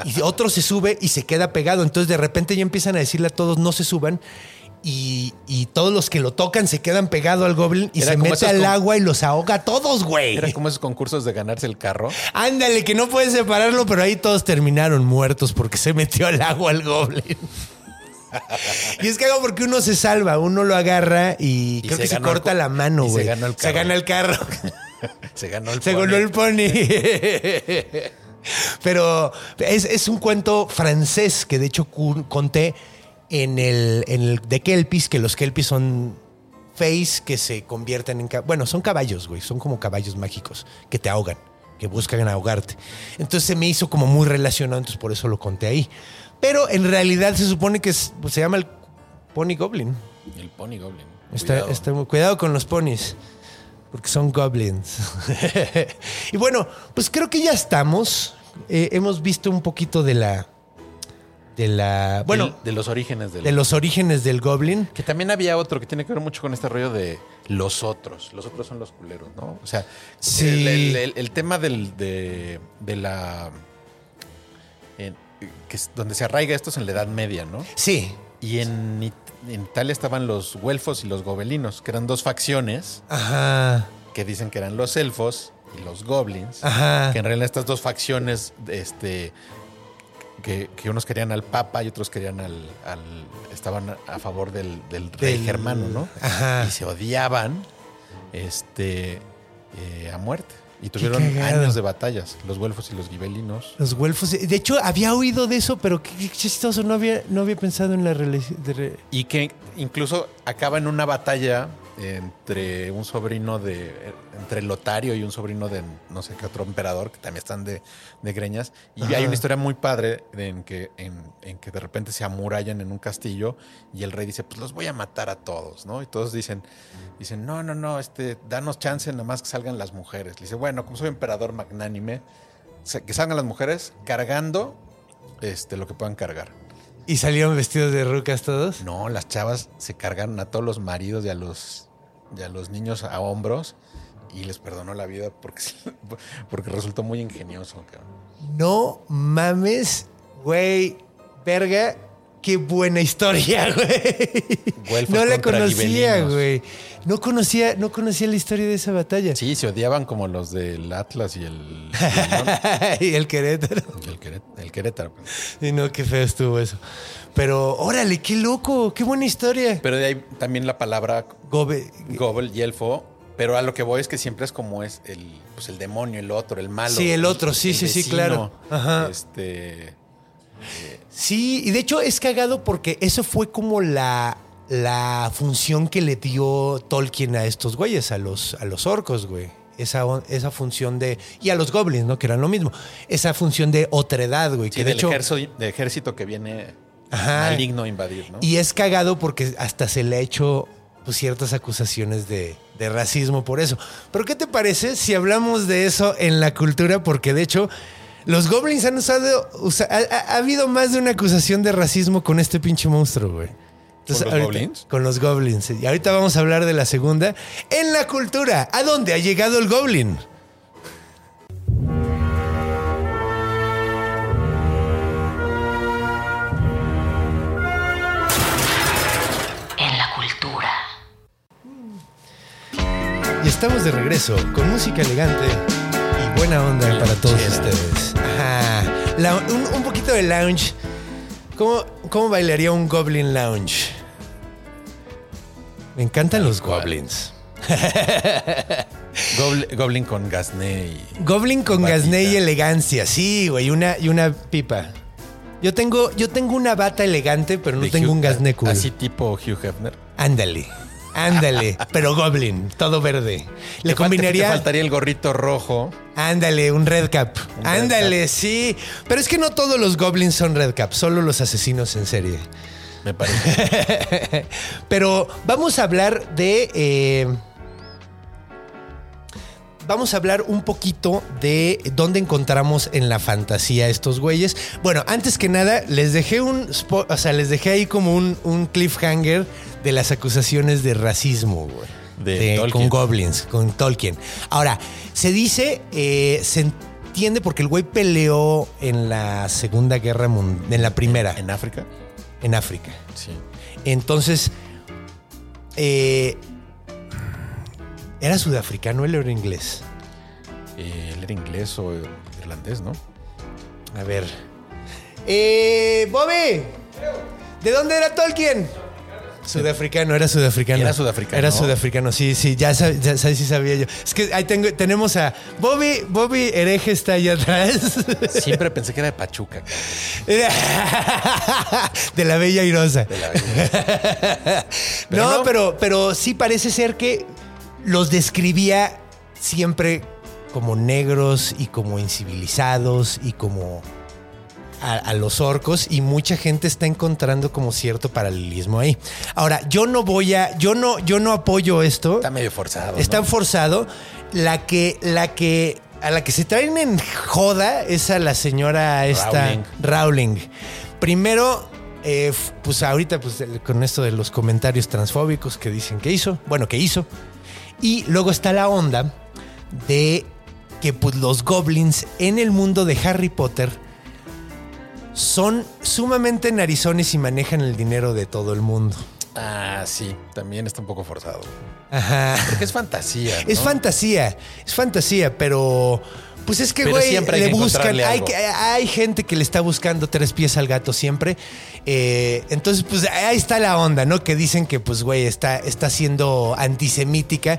Y otro se sube y se queda pegado. Entonces de repente ya empiezan a decirle a todos no se suban. Y, y todos los que lo tocan se quedan pegados al goblin y Era se como mete esos al con- agua y los ahoga a todos, güey. Era como esos concursos de ganarse el carro. Ándale, que no puedes separarlo, pero ahí todos terminaron muertos porque se metió al agua el goblin. y es que hago porque uno se salva, uno lo agarra y, creo se que se ganó el corta co- la mano, y se güey. ganó el Se carro. gana el carro. Se ganó el se pony. ganó el pony. pero es, es un cuento francés que de hecho conté en el, en el de Kelpis, que los Kelpis son face que se convierten en... Bueno, son caballos, güey. Son como caballos mágicos que te ahogan, que buscan ahogarte. Entonces se me hizo como muy relacionado, entonces por eso lo conté ahí. Pero en realidad se supone que es- pues, se llama el Pony Goblin. El Pony Goblin. Está, Cuidado. está cuidado con los ponis, porque son goblins. y bueno, pues creo que ya estamos. Eh, hemos visto un poquito de la de la. Bueno, de los orígenes del. de los orígenes del Goblin. Que también había otro que tiene que ver mucho con este rollo de los otros. Los otros son los culeros, ¿no? O sea, Sí. el, el- el- el tema del, de, de la. que es donde se arraiga esto es en la Edad Media, ¿no? Sí. Y en, en Italia estaban los güelfos y los gobelinos, que eran dos facciones Ajá. que dicen que eran los elfos y los goblins. Ajá. Que en realidad estas dos facciones, este, que, que unos querían al papa y otros querían al, al- estaban a favor del, del rey Del- germano, ¿no? Ajá. Y se odiaban, este, eh, a muerte. Y tuvieron años de batallas, los güelfos y los gibelinos. Los güelfos. De hecho, había oído de eso, pero qué, qué chistoso. No había, no había pensado en la relación. Y que incluso acaba en una batalla entre un sobrino de. entre Lotario y un sobrino de no sé qué otro emperador, que también están de, de greñas. Y hay una historia muy padre de- en, que, en, en que de repente se amurallan en un castillo y el rey dice: Pues los voy a matar a todos, ¿no? Y todos dicen: dicen No, no, no, este, danos chance nada más que salgan las mujeres. Le dice: Bueno, como soy emperador magnánime, que salgan las mujeres cargando este, lo que puedan cargar. ¿Y salieron vestidos de rucas todos? No, las chavas se cargaron a todos los maridos y a los, y a los niños a hombros y les perdonó la vida porque, porque resultó muy ingenioso. cabrón. No mames, güey. Verga. Qué buena historia, güey. No la conocía, güey. No conocía, no conocía la historia de esa batalla. Sí, se odiaban como los del Atlas y el, y el León y el Querétaro. y el, Queret- el Querétaro. pues. Y no, qué feo estuvo eso. Pero, órale, qué loco, qué buena historia. Pero de ahí también la palabra Gobe, gobel y elfo. Pero a lo que voy es que siempre es como es el, pues el demonio, el otro, el malo. Sí, el otro, sí, sí, sí, claro. Ajá. Este, Sí, y de hecho es cagado porque eso fue como la, la función que le dio Tolkien a estos güeyes, a los, a los orcos, güey. Esa, esa función de. Y a los goblins, ¿no? Que eran lo mismo. Esa función de otredad, güey. sí, que de del hecho. ejército, de ejército que viene Ajá. maligno invadir, ¿no? Y es cagado porque hasta se le ha hecho pues, ciertas acusaciones de, de racismo por eso. Pero ¿qué te parece si hablamos de eso en la cultura? Porque de hecho, los goblins han usado. usa- ha, ha- ha habido más de una acusación de racismo con este pinche monstruo, güey. ¿Con los ahorita- goblins? Con los goblins. Y ahorita vamos a hablar de la segunda. En la cultura, ¿a dónde ha llegado el goblin? Estamos de regreso con música elegante y buena onda para todos ustedes. Ajá. La- un, un poquito de lounge. ¿Cómo, ¿Cómo bailaría un Goblin Lounge? Me encantan los cual. goblins. Gobl- Goblin con Gasné y. Goblin con gasné y elegancia, sí, güey, una, y una pipa. Yo tengo, yo tengo una bata elegante, pero no de tengo Hugh- un gasné cool. Así tipo Hugh Hefner. Ándale, ándale, pero goblin, todo verde. Le Te combinaría... Te faltaría el gorrito rojo. Ándale, un red cap. Un red Ándale, sí. Pero es que no todos los goblins son red cap, solo los asesinos en serie. Me parece. Pero vamos a hablar de. eh, vamos a hablar un poquito de dónde encontramos en la fantasía estos güeyes. Bueno, antes que nada, les dejé un. O sea, les dejé ahí como un, un cliffhanger de las acusaciones de racismo, güey. De con goblins, con Tolkien. Ahora, se dice, eh, se entiende porque el güey peleó en la Segunda Guerra Mundial, en la primera, en África. en África. Sí. Entonces, eh, ¿era sudafricano él o era inglés? Eh, él era inglés o irlandés, ¿no? A ver. Eh, Bobby, ¿de dónde era Tolkien? Sudafricano, era sudafricano. Era sudafricano. Era sudafricano, sí, sí, ya, sab- ya sí sabía yo. Es que ahí tengo, tenemos a Bobby, Bobby Hereje está allá atrás. Siempre pensé que era de Pachuca. de la Bella Irosa. De la bella. Pero no, no. pero, pero sí parece ser que los describía siempre como negros y como incivilizados y como a, a los orcos y mucha gente está encontrando como cierto paralelismo ahí. Ahora, yo no voy a, yo no, yo no apoyo esto. Está medio forzado. ¿no? Está forzado. La que, la que a la que se traen en joda es a la señora esta Rowling. Rowling. Primero, eh, pues ahorita pues, con esto de los comentarios transfóbicos que dicen que hizo, bueno, que hizo. Y luego está la onda de que pues los goblins en el mundo de Harry Potter son sumamente narizones y manejan el dinero de todo el mundo. Ah, sí, también está un poco forzado. Ajá. Porque es fantasía. ¿no? Es fantasía, es fantasía, pero pues es que, Pero güey, siempre hay le que buscan. Hay, algo. que- hay gente que le está buscando tres pies al gato siempre. Eh, entonces, pues ahí está la onda, ¿no? Que dicen que, pues, güey, está, está siendo antisemítica.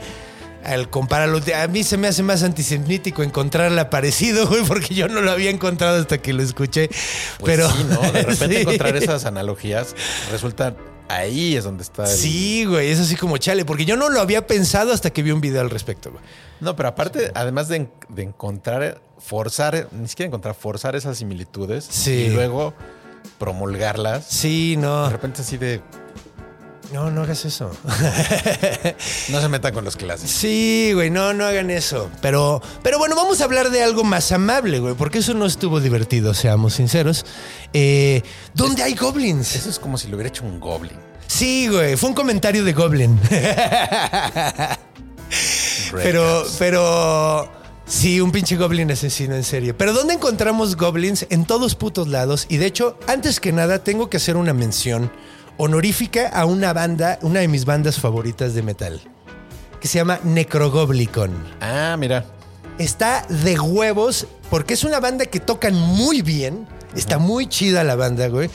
Al compararlo, a mí se me hace más antisemítico encontrarla parecido, güey, porque yo no lo había encontrado hasta que lo escuché. Pues pero sí, ¿no? De repente Sí. encontrar esas analogías resulta ahí es donde está el... Sí, güey, es así como chale, porque yo no lo había pensado hasta que vi un video al respecto, güey. No, pero aparte, además de, de encontrar, forzar, ni siquiera encontrar, forzar esas similitudes Sí. y luego promulgarlas. Sí, no. De repente así de No, no hagas eso. no se metan con los clásicos. Sí, güey, no, no hagan eso. Pero, pero bueno, vamos a hablar de algo más amable, güey, porque eso no estuvo divertido, seamos sinceros. Eh, ¿Dónde hay goblins? Eso es como si lo hubiera hecho un goblin. Sí, güey, fue un comentario de Goblin. pero, pero. Sí, un pinche goblin asesino en serie. Pero ¿dónde encontramos goblins? En todos putos lados. Y de hecho, antes que nada, tengo que hacer una mención honorífica a una banda, una de mis bandas favoritas de metal, que se llama Necrogoblicon. Ah, mira. Está de huevos porque es una banda que tocan muy bien. Está muy chida la banda, güey.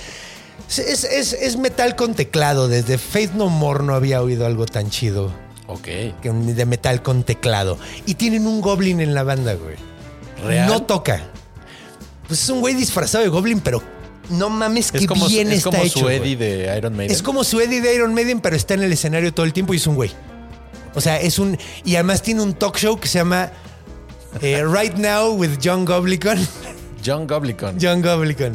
Es, es- es- metal con teclado. Desde Faith No More no había oído algo tan chido Ok. de metal con teclado. Y tienen un goblin en la banda, güey. ¿Real? No toca. Pues es un güey disfrazado de goblin, pero no mames que como, bien es está como hecho. su güey. Eddie de Iron Maiden. Es como su Eddie de Iron Maiden, pero está en el escenario todo el tiempo y es un güey. O sea, es un. Y además tiene un talk show que se llama eh, Right Now with John Goblicon. John Goblicon. John Goblicon.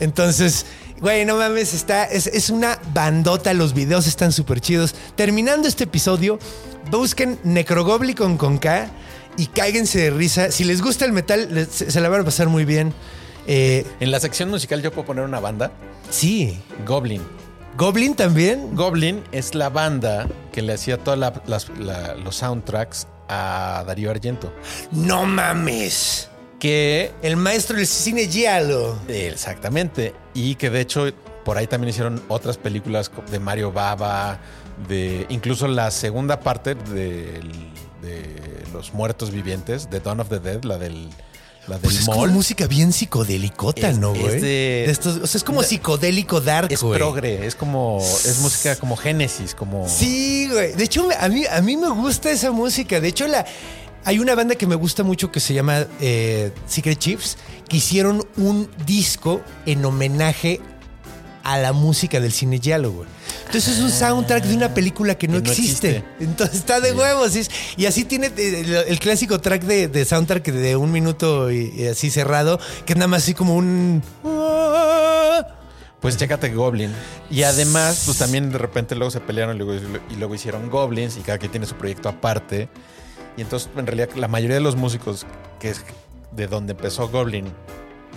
Entonces, güey, no mames, está. Es, es una bandota. Los videos están súper chidos. Terminando este episodio, busquen Necrogoblicon con K y cáiganse de risa. Si les gusta el metal, se la van a pasar muy bien. Eh, En la sección musical yo puedo poner una banda. sí. Goblin. Goblin también. Goblin es la banda que le hacía todos los soundtracks a Darío Argento. No mames. Que El maestro del cine Giallo. Exactamente. Y que de hecho por ahí también hicieron otras películas de Mario Baba, de incluso la segunda parte de Los Muertos Vivientes, de Dawn of the Dead, la del, la del Pues es como mall. música bien psicodélicota, Es- ¿no, es güey? de- estos- o sea, es como psicodélico dark, Es güey. progre, es como, es música como Génesis, como... Sí, güey. De hecho, a mí, a mí me gusta esa música. De hecho, la, hay una banda que me gusta mucho que se llama eh, Secret Chiefs, que hicieron un disco en homenaje a la música del cine Giallo, güey. Entonces es un soundtrack de una película que no, Que no existe. existe. Entonces está de huevos. es- Y así tiene eh, el, el clásico track de, de soundtrack de un minuto y, y así cerrado, que es nada más así como un... Pues chécate Goblin. Y además, pues también de repente luego se pelearon y luego, y luego hicieron Goblins y cada quien tiene su proyecto aparte. Y entonces, en realidad, la mayoría de los músicos que es de donde empezó Goblin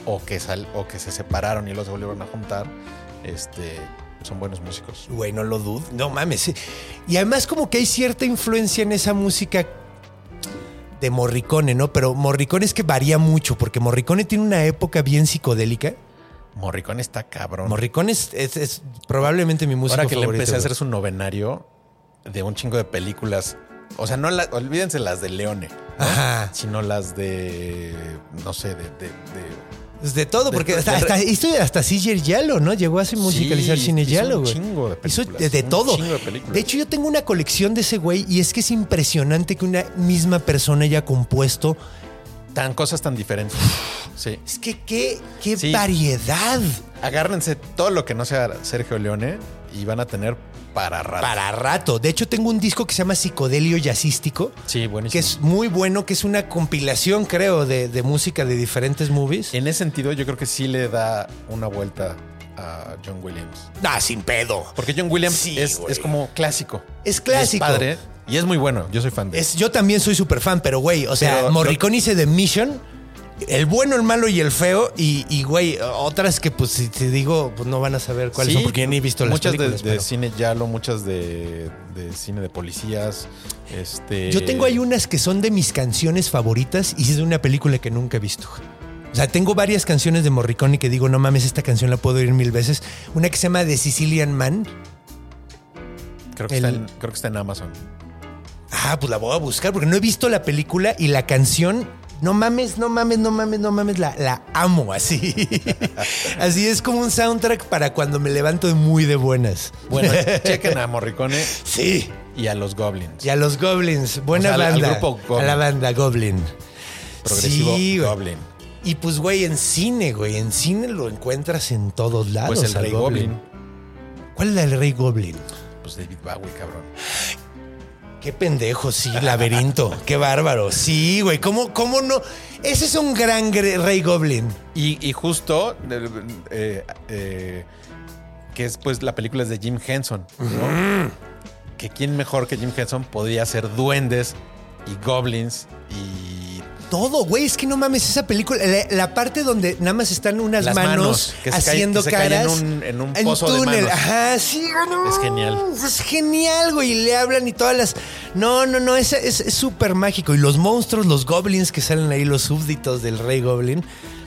o que, sal, o que se separaron y luego se volvieron a juntar, este, son buenos músicos. Güey, no lo dudo. No mames. Y además como que hay cierta influencia en esa música de Morricone, ¿no? Pero Morricone es que varía mucho, porque Morricone tiene una época bien psicodélica. Morricone está cabrón. Morricone es, es- es probablemente mi música Ahora que le empecé a hacer su novenario de un chingo de películas. O sea, no la- olvídense las de Leone, ¿no? Ajá. sino las de, no sé, de- de- de Es de todo, porque de- hasta, hasta, esto hasta Siger Yalo, ¿no? Llegó a hacer musicalizar Sí, cine hizo Yalo, un güey. chingo de Hizo de, todo. chingo de películas. De hecho, yo tengo una colección de ese güey y es que es impresionante que una misma persona haya compuesto. tan cosas tan diferentes. Sí. Es que qué, qué Sí. variedad. Agárrense todo lo que no sea Sergio Leone y van a tener para rato. Para rato. De hecho, tengo un disco que se llama Psicodelio Jazzístico, Sí, buenísimo. que es muy bueno, que es una compilación, creo, de, de música de diferentes movies. En ese sentido, yo creo que sí le da una vuelta a John Williams. Ah, sin pedo. Porque John Williams Sí, es, es como clásico. Es clásico. Es padre, Y es muy bueno. Yo soy fan de Es, yo también soy súper fan, pero güey, o sea, Pero- Morricone hice The Mission, el bueno, el malo y el feo, y, y, güey, otras que pues si te digo, pues no van a saber cuáles Sí, son, porque ni he visto las muchas de- películas. de, pero- cine Yalo, muchas de, de cine de policías. Este. Yo tengo ahí unas que son de mis canciones favoritas y es de una película que nunca he visto. O sea, tengo varias canciones de Morricone que digo, no mames, esta canción la puedo oír mil veces. Una que se llama The Sicilian Man. Creo que, el- está en, creo que está en Amazon. Ah, pues la voy a buscar porque no he visto la película y la canción. No mames, no mames, no mames, no mames, la, la amo así. así es como un soundtrack para cuando me levanto muy de buenas. Bueno, chequen a Morricone Sí. y a los Goblins. Y a los Goblins, buena O sea, al- al banda. grupo Goblin. A la banda Goblin. Progresivo Sí. Goblin. Y pues, güey, en cine, güey, en cine lo encuentras en todos lados. Pues el Rey Goblin. ¿Cuál es el Rey Goblin? Pues David Bowie, cabrón. Qué pendejo, sí, laberinto. Qué bárbaro. Sí, güey, ¿cómo, ¿cómo no? Ese es un gran Rey Goblin. Y, y justo, eh, eh, que es pues la película es de Jim Henson, ¿no? Que quién mejor que Jim Henson podía hacer duendes y goblins y Todo, güey, es que no mames, esa película, la, la parte donde nada más están unas Las manos, manos, que se cae- haciendo que se caen caras. en un- en un pozo de túnel. manos. Ajá, sí, no, Es genial. Es genial, güey. Y le hablan y todas las. No, no, no, es es- es súper mágico. Y los monstruos, los goblins que salen ahí, los súbditos del rey goblin.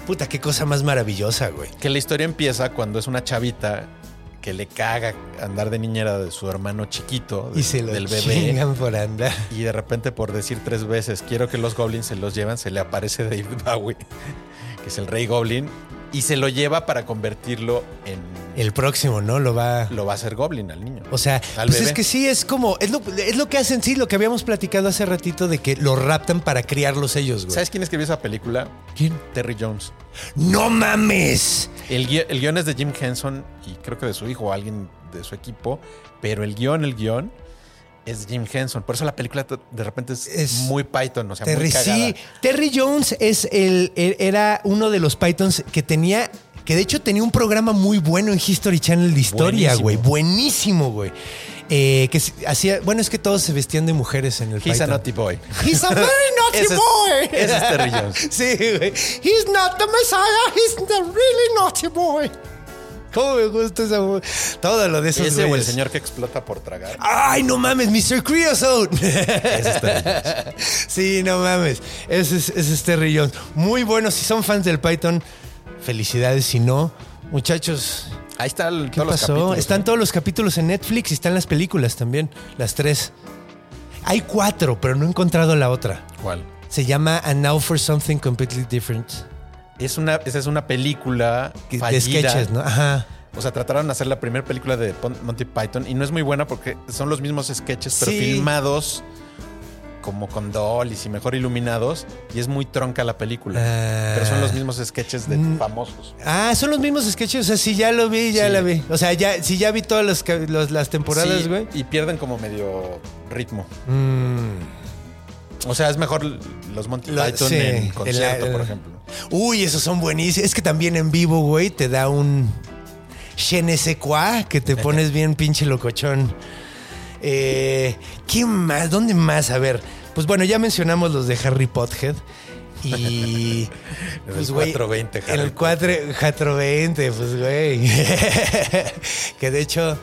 Puta, qué cosa más maravillosa, güey. que la historia empieza cuando es una chavita que le caga andar de niñera de su hermano chiquito, de- Y se lo del bebé. chingan por andar. Y de repente, por decir tres veces, quiero que los goblins se los llevan, se le aparece David Bowie, que es el rey goblin, y se lo lleva para convertirlo en... El próximo, ¿no? Lo va. Lo va a hacer goblin al niño. O sea, Al pues bebé. es que sí, es como. Es lo, es lo que hacen, sí, lo que habíamos platicado hace ratito de que lo raptan para criarlos ellos, güey. ¿Sabes quién escribió esa película? ¿Quién? Terry Jones. ¡No mames! El, gui- el guion es de Jim Henson y creo que de su hijo o alguien de su equipo, pero el guion, el guion es Jim Henson. Por eso la película de repente es, Es- muy Python, o sea, Terry, muy sí, Terry Jones es el, era uno de los Pythons que tenía, que de hecho tenía un programa muy bueno en History Channel de historia, güey. Buenísimo, güey. Eh, que hacía, bueno, es que todos se vestían de mujeres en el He's Python. a naughty boy. He's a very naughty Ese es- boy. ese es Terry Jones. Sí, güey. He's not the Messiah, he's the really naughty boy. ¿Cómo me gusta esa Todo lo de esos Ese o el señor que explota por tragar. ¡Ay, no mames! ¡Mr. Creosote! Sí, no mames. Ese es, ese es Terry Jones. Muy bueno. Si son fans del Python, felicidades. Si no, muchachos, Ahí está el, ¿qué todos los pasó? capítulos. están ¿no? todos los capítulos en Netflix y están las películas también. Las tres. Hay cuatro, pero no he encontrado la otra. ¿Cuál? Se llama And Now for Something Completely Different. Es una, esa es una película De sketches, ¿no? Ajá. O sea, trataron de hacer la primera película de Monty Python y no es muy buena porque son los mismos sketches, pero Sí. filmados como con dollies y mejor iluminados y es muy tronca la película. Ah. Pero son los mismos sketches de Mm. famosos. Ah, son los mismos sketches. O sea, sí, ya lo vi, ya Sí. la vi. O sea, ya, sí, ya vi todas los- las temporadas, Sí, güey. y pierden como medio ritmo. Mm. O sea, es mejor los Monty Lo- Python sí, en concierto, el- por ejemplo. Uy, esos son buenísimos. Es que también en vivo, güey, te da un je ne sais quoi que te pones bien pinche locochón. Eh, ¿Qué más? ¿Dónde más? A ver, pues bueno, ya mencionamos los de Harry Potter. Y. En pues, el güey, 420, En el Harry 4, 420, pues, güey. que de hecho,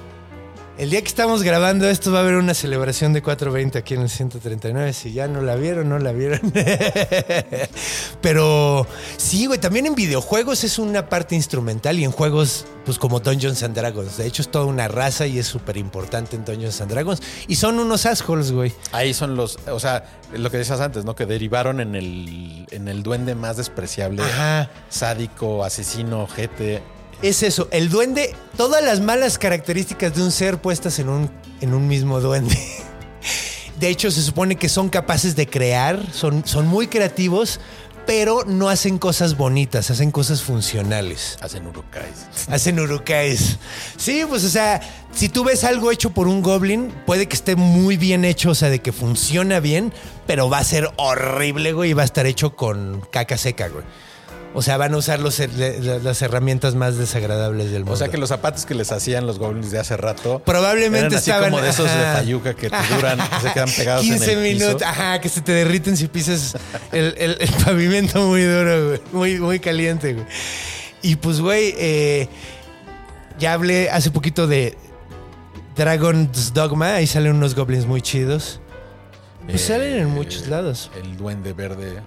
el día que estamos grabando esto va a haber una celebración de 420 aquí en el 139. Si ya no la vieron, no la vieron. Pero sí, güey, también en videojuegos es una parte instrumental y en juegos, pues como Dungeons and Dragons. De hecho, es toda una raza y es súper importante en Dungeons and Dragons. Y son unos assholes, güey. Ahí son los, o sea, lo que decías antes, ¿no? Que derivaron en el, en el duende más despreciable, Ajá. sádico, asesino, ojete. Es eso, el duende, todas las malas características de un ser puestas en un, en un mismo duende. De hecho, se supone que son capaces de crear, son, son muy creativos, pero no hacen cosas bonitas, hacen cosas funcionales. Hacen urukais. Hacen urukais. Sí, pues o sea, si tú ves algo hecho por un goblin, puede que esté muy bien hecho, o sea, de que funciona bien, pero va a ser horrible, güey, y va a estar hecho con caca seca, güey. O sea, van a usar los, las herramientas más desagradables del mundo. O sea que los zapatos que les hacían los goblins de hace rato. Probablemente eran así estaban como de esos de payuca que te duran, que se quedan pegados 15 en el piso. minutos, ajá, que se te derriten si pisas el, el- el pavimento muy duro, güey. Muy, muy caliente, güey. Y pues, güey, eh, ya hablé hace poquito de Dragon's Dogma. Ahí salen unos goblins muy chidos. Pues Eh, salen en muchos lados. El duende verde.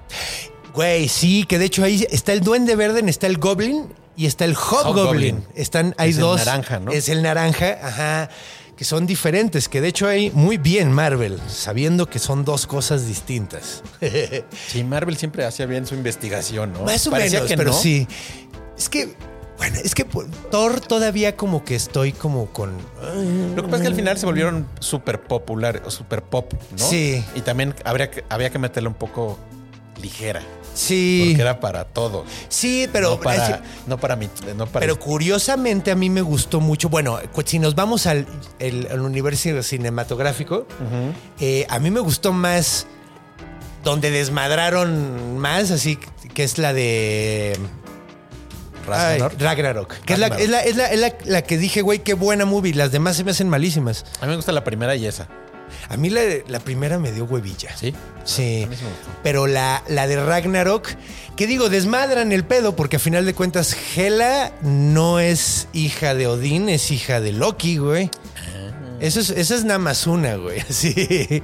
Güey, sí, que de hecho ahí está el duende verde, está el goblin y está el hobgoblin. Están, hay Es el dos. naranja, ¿no? Es el naranja, ajá. Que son diferentes, que de hecho hay muy bien Marvel, sabiendo que son dos cosas distintas. Sí, Marvel siempre hacía bien su investigación, ¿no? Más o Parecía menos, que pero no. sí. Es que, bueno, es que Thor todavía como que estoy como con. Lo que pasa es que al final se volvieron súper populares, o súper pop, ¿no? Sí. Y también habría que, había que meterla un poco ligera. Sí. Porque era para todo. Sí, pero. no para, es- no para mi, no para Pero curiosamente a mí me gustó mucho. Bueno, si nos vamos al, el- al universo cinematográfico, eh, a mí me gustó más donde desmadraron más, así que es la de ay, Ragnarok. Ragnarok. Que es, la, es, la, es la- es la- la que dije, güey, qué buena movie. Las demás se me hacen malísimas. A mí me gusta la primera y esa. A mí la, la primera me dio huevilla. ¿Sí? Sí. A mí sí me gustó. Pero la, la de Ragnarok, que digo, desmadran el pedo, porque a final de cuentas, Hela no es hija de Odín, es hija de Loki, güey. Eso es, esa es nada más una, güey. Sí.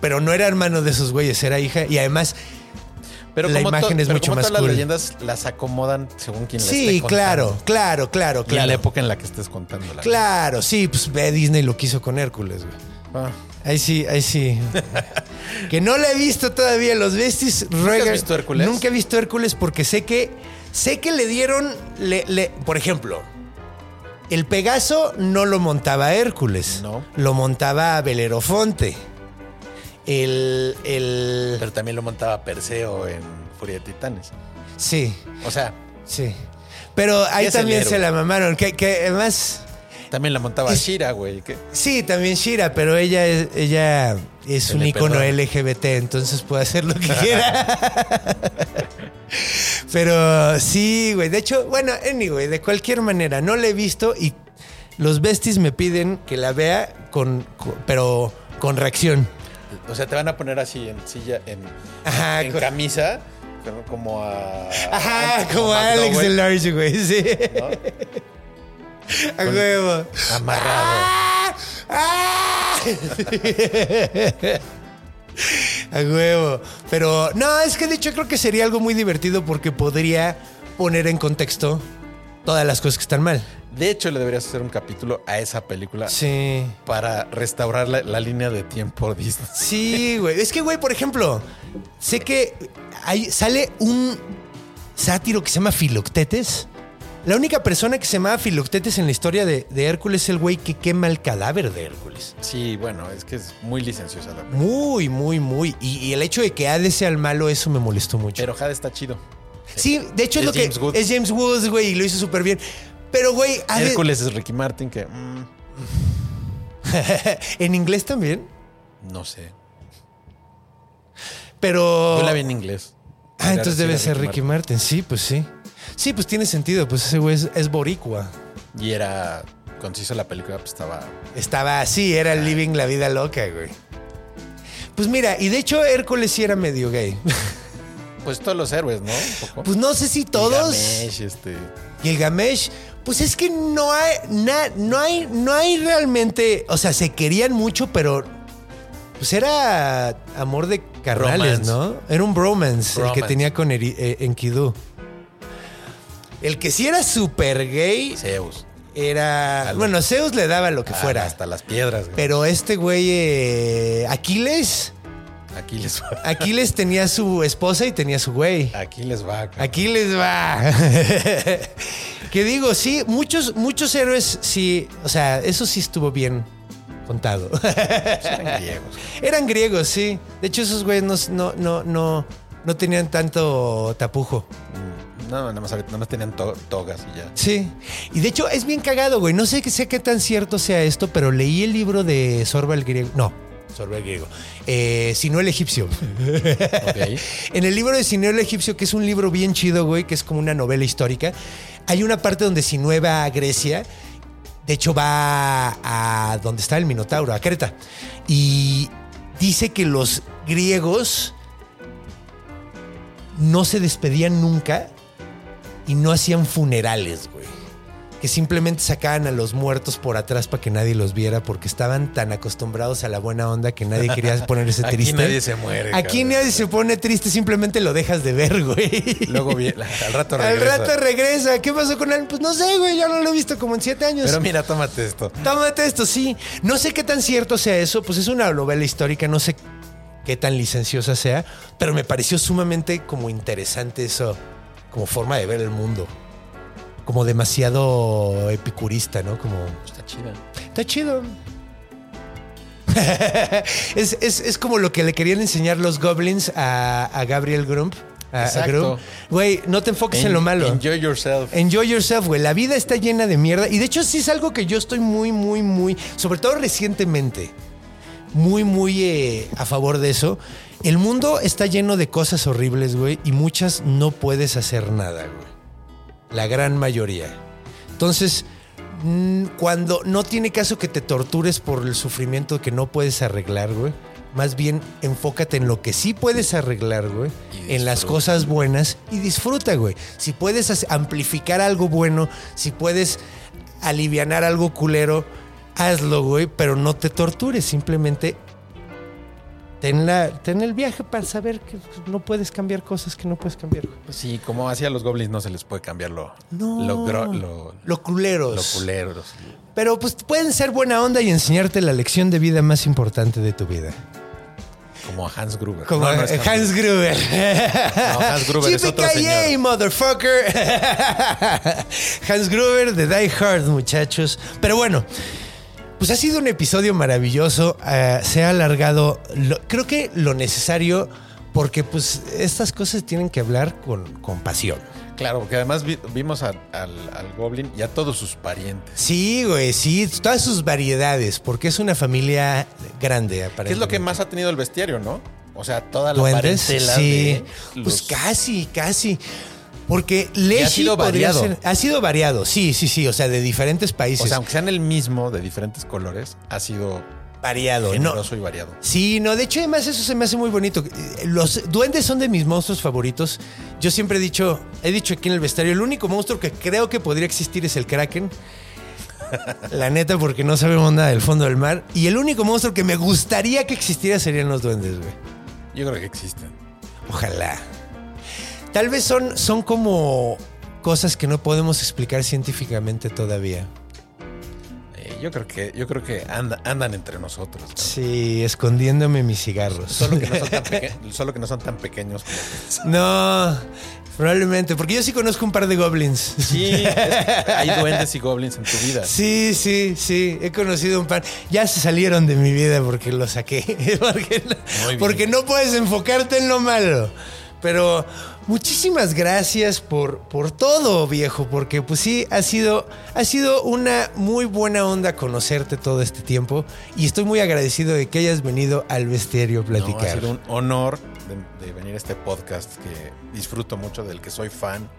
Pero no era hermano de esos güeyes, era hija. Y además, Pero La imagen to- es pero mucho como más todas cool. las leyendas las acomodan según quien las esté sí, contando. claro, claro, claro, Y en claro. la época en la que estés contando. la Claro, sí, pues ve Disney lo quiso con Hércules, güey. Ah. Ahí sí, ahí sí. que no la he visto todavía. Los besties ruegan- has visto Hércules? Nunca he visto Hércules porque sé que sé que le dieron, le, le- por ejemplo, el Pegaso no lo montaba Hércules, No. lo montaba Belerofonte. El, el, Pero también lo montaba Perseo en Furia de Titanes. sí, O sea, sí. Pero ahí también se la mamaron. Que, que además, también la montaba Es- Shira, güey. Sí, también Shira, pero ella es, ella es Se un icono perdona. LGBT, entonces puede hacer lo que quiera. pero sí, güey. De hecho, bueno, anyway, de cualquier manera, no la he visto y los besties me piden que la vea con, con- pero con reacción. O sea, te van a poner así en silla, en, Ajá, en con- camisa, como a. Ajá, como Alex de McDowell, Large, güey, sí. ¿no? A huevo. Amarrado. ¡Ah! ¡Ah! A huevo. Pero no, es que de hecho creo que sería algo muy divertido porque podría poner en contexto todas las cosas que están mal. De hecho, le deberías hacer un capítulo a esa película Sí. para restaurar la, la línea de tiempo Disney. Sí, güey. Es que, güey, por ejemplo, sé que hay, sale un sátiro que se llama Filoctetes. La única persona que se llamaba Filoctetes en la historia de, de Hércules es el güey que quema el cadáver de Hércules. Sí, bueno, es que es muy licenciosa la película. Muy, muy, muy. Y, y el hecho de que Hades sea el malo, eso me molestó mucho. Pero Jade está chido. sí, de hecho es, Es lo que James Woods. es James Woods, güey, y lo hizo súper bien. Pero, güey, Hades- Hércules es Ricky Martin, que mm, en inglés también. no sé. Pero. Yo la vi en inglés. Ah, entonces debe ser Ricky Martin. Sí, pues sí. Sí, pues tiene sentido. Pues ese güey es, es boricua. Y era. Cuando se hizo la película, pues estaba. Estaba así, era living la vida loca, güey. Pues mira, y de hecho Hércules sí era medio gay. Pues todos los héroes, ¿no? Un poco. Pues no sé si todos. Gilgamesh, este. Gilgamesh, pues es que no hay, na- no hay, no hay realmente, o sea, se querían mucho, pero pues era amor de carnales. ¿no? Era un bromance, el que tenía con Eri- eh, Enkidu. El que sí era súper gay Zeus. era, bueno, Zeus le daba lo que Ah, fuera, Hasta las piedras, güey. pero este güey eh, Aquiles, Aquí les va. Aquiles tenía su esposa y tenía su güey. Aquí les va. cabrón. Aquí les va. que digo, sí, muchos, muchos héroes sí, o sea, eso sí estuvo bien contado. Eran griegos. Eran griegos, sí. De hecho, esos güeyes no, no, no, no, no tenían tanto tapujo. No, nada más, nada más tenían to- togas y ya. Sí. Y de hecho, es bien cagado, güey. No sé, qué tan cierto sea esto, pero leí el libro de Sorba el griego. No. Sorbe griego. Eh, si no el egipcio. Ok. En el libro de Sineo el egipcio, que es un libro bien chido, güey, que es como una novela histórica, hay una parte donde Sinue va a Grecia. De hecho, va a donde está el Minotauro, a Creta. Y dice que los griegos no se despedían nunca y no hacían funerales, güey. Que simplemente sacaban a los muertos por atrás para que nadie los viera porque estaban tan acostumbrados a la buena onda que nadie quería ponerse Aquí triste. nadie se muere, Aquí cabrón. nadie se pone triste, simplemente lo dejas de ver, güey. Luego al rato Al regresa. rato regresa. ¿Qué pasó con él? Pues no sé, güey. Ya no lo he visto como en siete años. Pero mira, tómate esto. Tómate esto, sí. No sé qué tan cierto sea eso, pues es una novela histórica, no sé qué tan licenciosa sea, pero me pareció sumamente como interesante eso, como forma de ver el mundo. Como demasiado epicurista, ¿no? Como... Está chida. Está chido. es, es- es como lo que le querían enseñar los goblins a, a Gabriel Grump. A, Exacto. Grump. Güey, no te enfoques en lo malo. Enjoy yourself. Enjoy yourself, güey. La vida está llena de mierda. Y de hecho, sí es algo que yo estoy muy, muy, muy, sobre todo recientemente, muy, muy eh, a favor de eso. El mundo está lleno de cosas horribles, güey, y muchas no puedes hacer nada, güey. La gran mayoría. Entonces, mm, cuando no tiene caso que te tortures por el sufrimiento que no puedes arreglar, güey. Más bien enfócate en lo que sí puedes arreglar, güey. En las cosas buenas y disfruta, güey. Si puedes amplificar algo bueno, si puedes alivianar algo culero, hazlo, güey. Pero no te tortures, simplemente ten, la, ten el viaje para saber que no puedes cambiar cosas que no puedes cambiar. Pues sí, como hacia los goblins no se les puede cambiar lo, No. lo, gro- lo, Lo culeros. lo culeros. Pero pues pueden ser buena onda y enseñarte la lección de vida más importante de tu vida. Como a Hans Gruber. Como No, eh, Hans Gruber. No, Hans Gruber es otro señor. motherfucker. Hans Gruber de Die Hard, muchachos. Pero bueno, pues ha sido un episodio maravilloso. eh, se ha alargado, lo- creo que lo necesario, porque pues estas cosas tienen que hablar con, con pasión. Claro, porque además vi- vimos a- al, al goblin y a todos sus parientes. Sí, güey, sí, todas sus variedades, porque es una familia grande, ¿Qué es lo que más ha tenido el bestiario, no? O sea, toda la duendes, parentela sí. de Pues casi, casi. Porque Leshi ha sido variado. ser- ha sido variado, sí, sí, sí. O sea, de diferentes países. O sea, aunque sean el mismo, de diferentes colores, ha sido variado. No. generoso y variado. Sí, no, de hecho, además eso se me hace muy bonito. Los duendes son de mis monstruos favoritos. Yo siempre he dicho, he dicho aquí en el vestuario, el único monstruo que creo que podría existir es el Kraken. La neta, porque no sabemos nada del fondo del mar. Y el único monstruo que me gustaría que existiera serían los duendes, güey. Yo creo que existen. Ojalá. Tal vez son, son como cosas que no podemos explicar científicamente todavía. Eh, yo creo que, yo creo que anda- andan entre nosotros. ¿no? Sí, escondiéndome mis cigarros. Solo que no son tan, peque- solo que no son tan pequeños como No, probablemente, porque yo sí conozco un par de goblins. Sí, es que hay duendes y goblins en tu vida. Sí, sí, sí, he conocido un par. Ya se salieron de mi vida porque los saqué. Porque porque no puedes enfocarte en lo malo. Pero muchísimas gracias por, por todo, viejo, porque pues sí, ha sido, ha sido una muy buena onda conocerte todo este tiempo y estoy muy agradecido de que hayas venido al bestiario a No, platicar. ha sido un honor de, de venir a este podcast que disfruto mucho, del que soy fan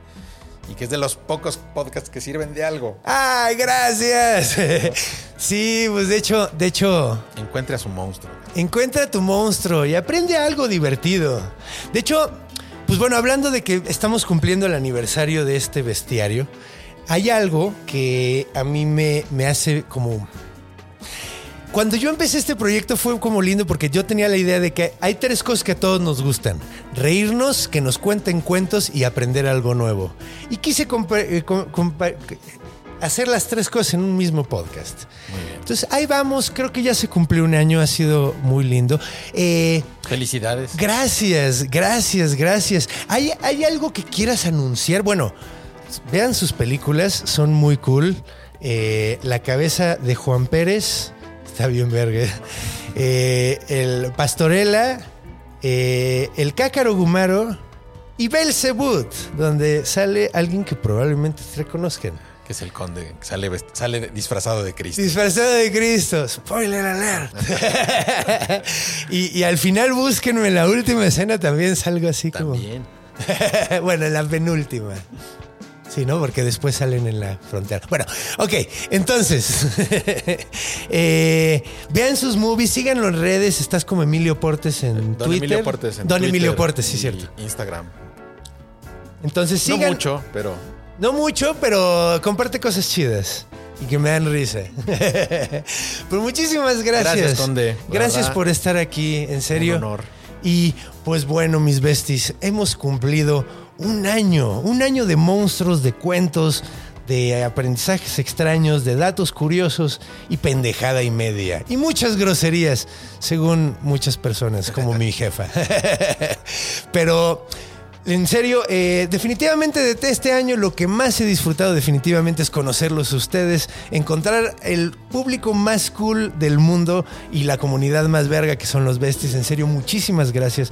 y que es de los pocos podcasts que sirven de algo. ¡Ay, gracias! Sí, pues de hecho, de hecho, Encuentre a su monstruo. Encuentra tu monstruo y aprende algo divertido. De hecho, pues bueno, hablando de que estamos cumpliendo el aniversario de este bestiario, hay algo que a mí me, me hace como... Cuando yo empecé este proyecto fue como lindo porque yo tenía la idea de que hay tres cosas que a todos nos gustan. Reírnos, que nos cuenten cuentos y aprender algo nuevo. Y quise eh, hacer las tres cosas en un mismo podcast. Entonces ahí vamos, creo que ya se cumplió un año, ha sido muy lindo. Eh, Felicidades. gracias, gracias, gracias. ¿Hay, ¿Hay algo que quieras anunciar? Bueno, vean sus películas, son muy cool. Eh, la cabeza de Juan Pérez, está bien verga. Eh, el Pastorela, eh, el Cácaro Gumaro y Belzebut, donde sale alguien que probablemente te reconozcan. Que es el conde, que sale, sale disfrazado de Cristo. Disfrazado de Cristo. Spoiler alert. y, y al final búsquenme en la última escena también salgo así También. como. bueno, en la penúltima. Sí, ¿no? Porque después salen en la frontera. Bueno, ok, entonces. eh, vean sus movies, síganlo en redes. Estás como Emilio Portes en Don Twitter. Emilio Portes en Don Twitter Emilio Portes, sí, cierto. Instagram. Entonces No sigan. mucho, pero No mucho, pero comparte cosas chidas y que me dan risa. Pero muchísimas gracias. Gracias, Conde. Gracias verdad, por estar aquí, en serio. un honor. Y pues bueno, mis besties, hemos cumplido un año, un año de monstruos, de cuentos, de aprendizajes extraños, de datos curiosos y pendejada y media. Y muchas groserías, según muchas personas, como mi jefa. Pero en serio, eh, definitivamente de este año lo que más he disfrutado definitivamente es conocerlos ustedes, encontrar el público más cool del mundo y la comunidad más verga que son los besties. En serio, muchísimas gracias.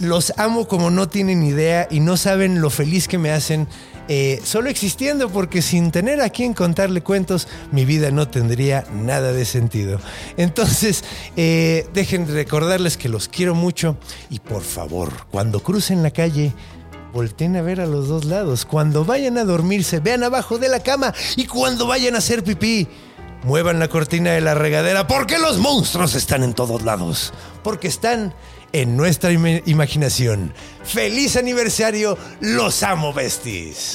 Los amo como no tienen idea y no saben lo feliz que me hacen eh, solo existiendo porque sin tener a quien contarle cuentos mi vida no tendría nada de sentido. Entonces, eh, dejen de recordarles que los quiero mucho y por favor, cuando crucen la calle, volteen a ver a los dos lados. Cuando vayan a dormirse, vean abajo de la cama y cuando vayan a hacer pipí, muevan la cortina de la regadera porque los monstruos están en todos lados. Porque están en nuestra im- imaginación. ¡Feliz aniversario! ¡Los amo, besties!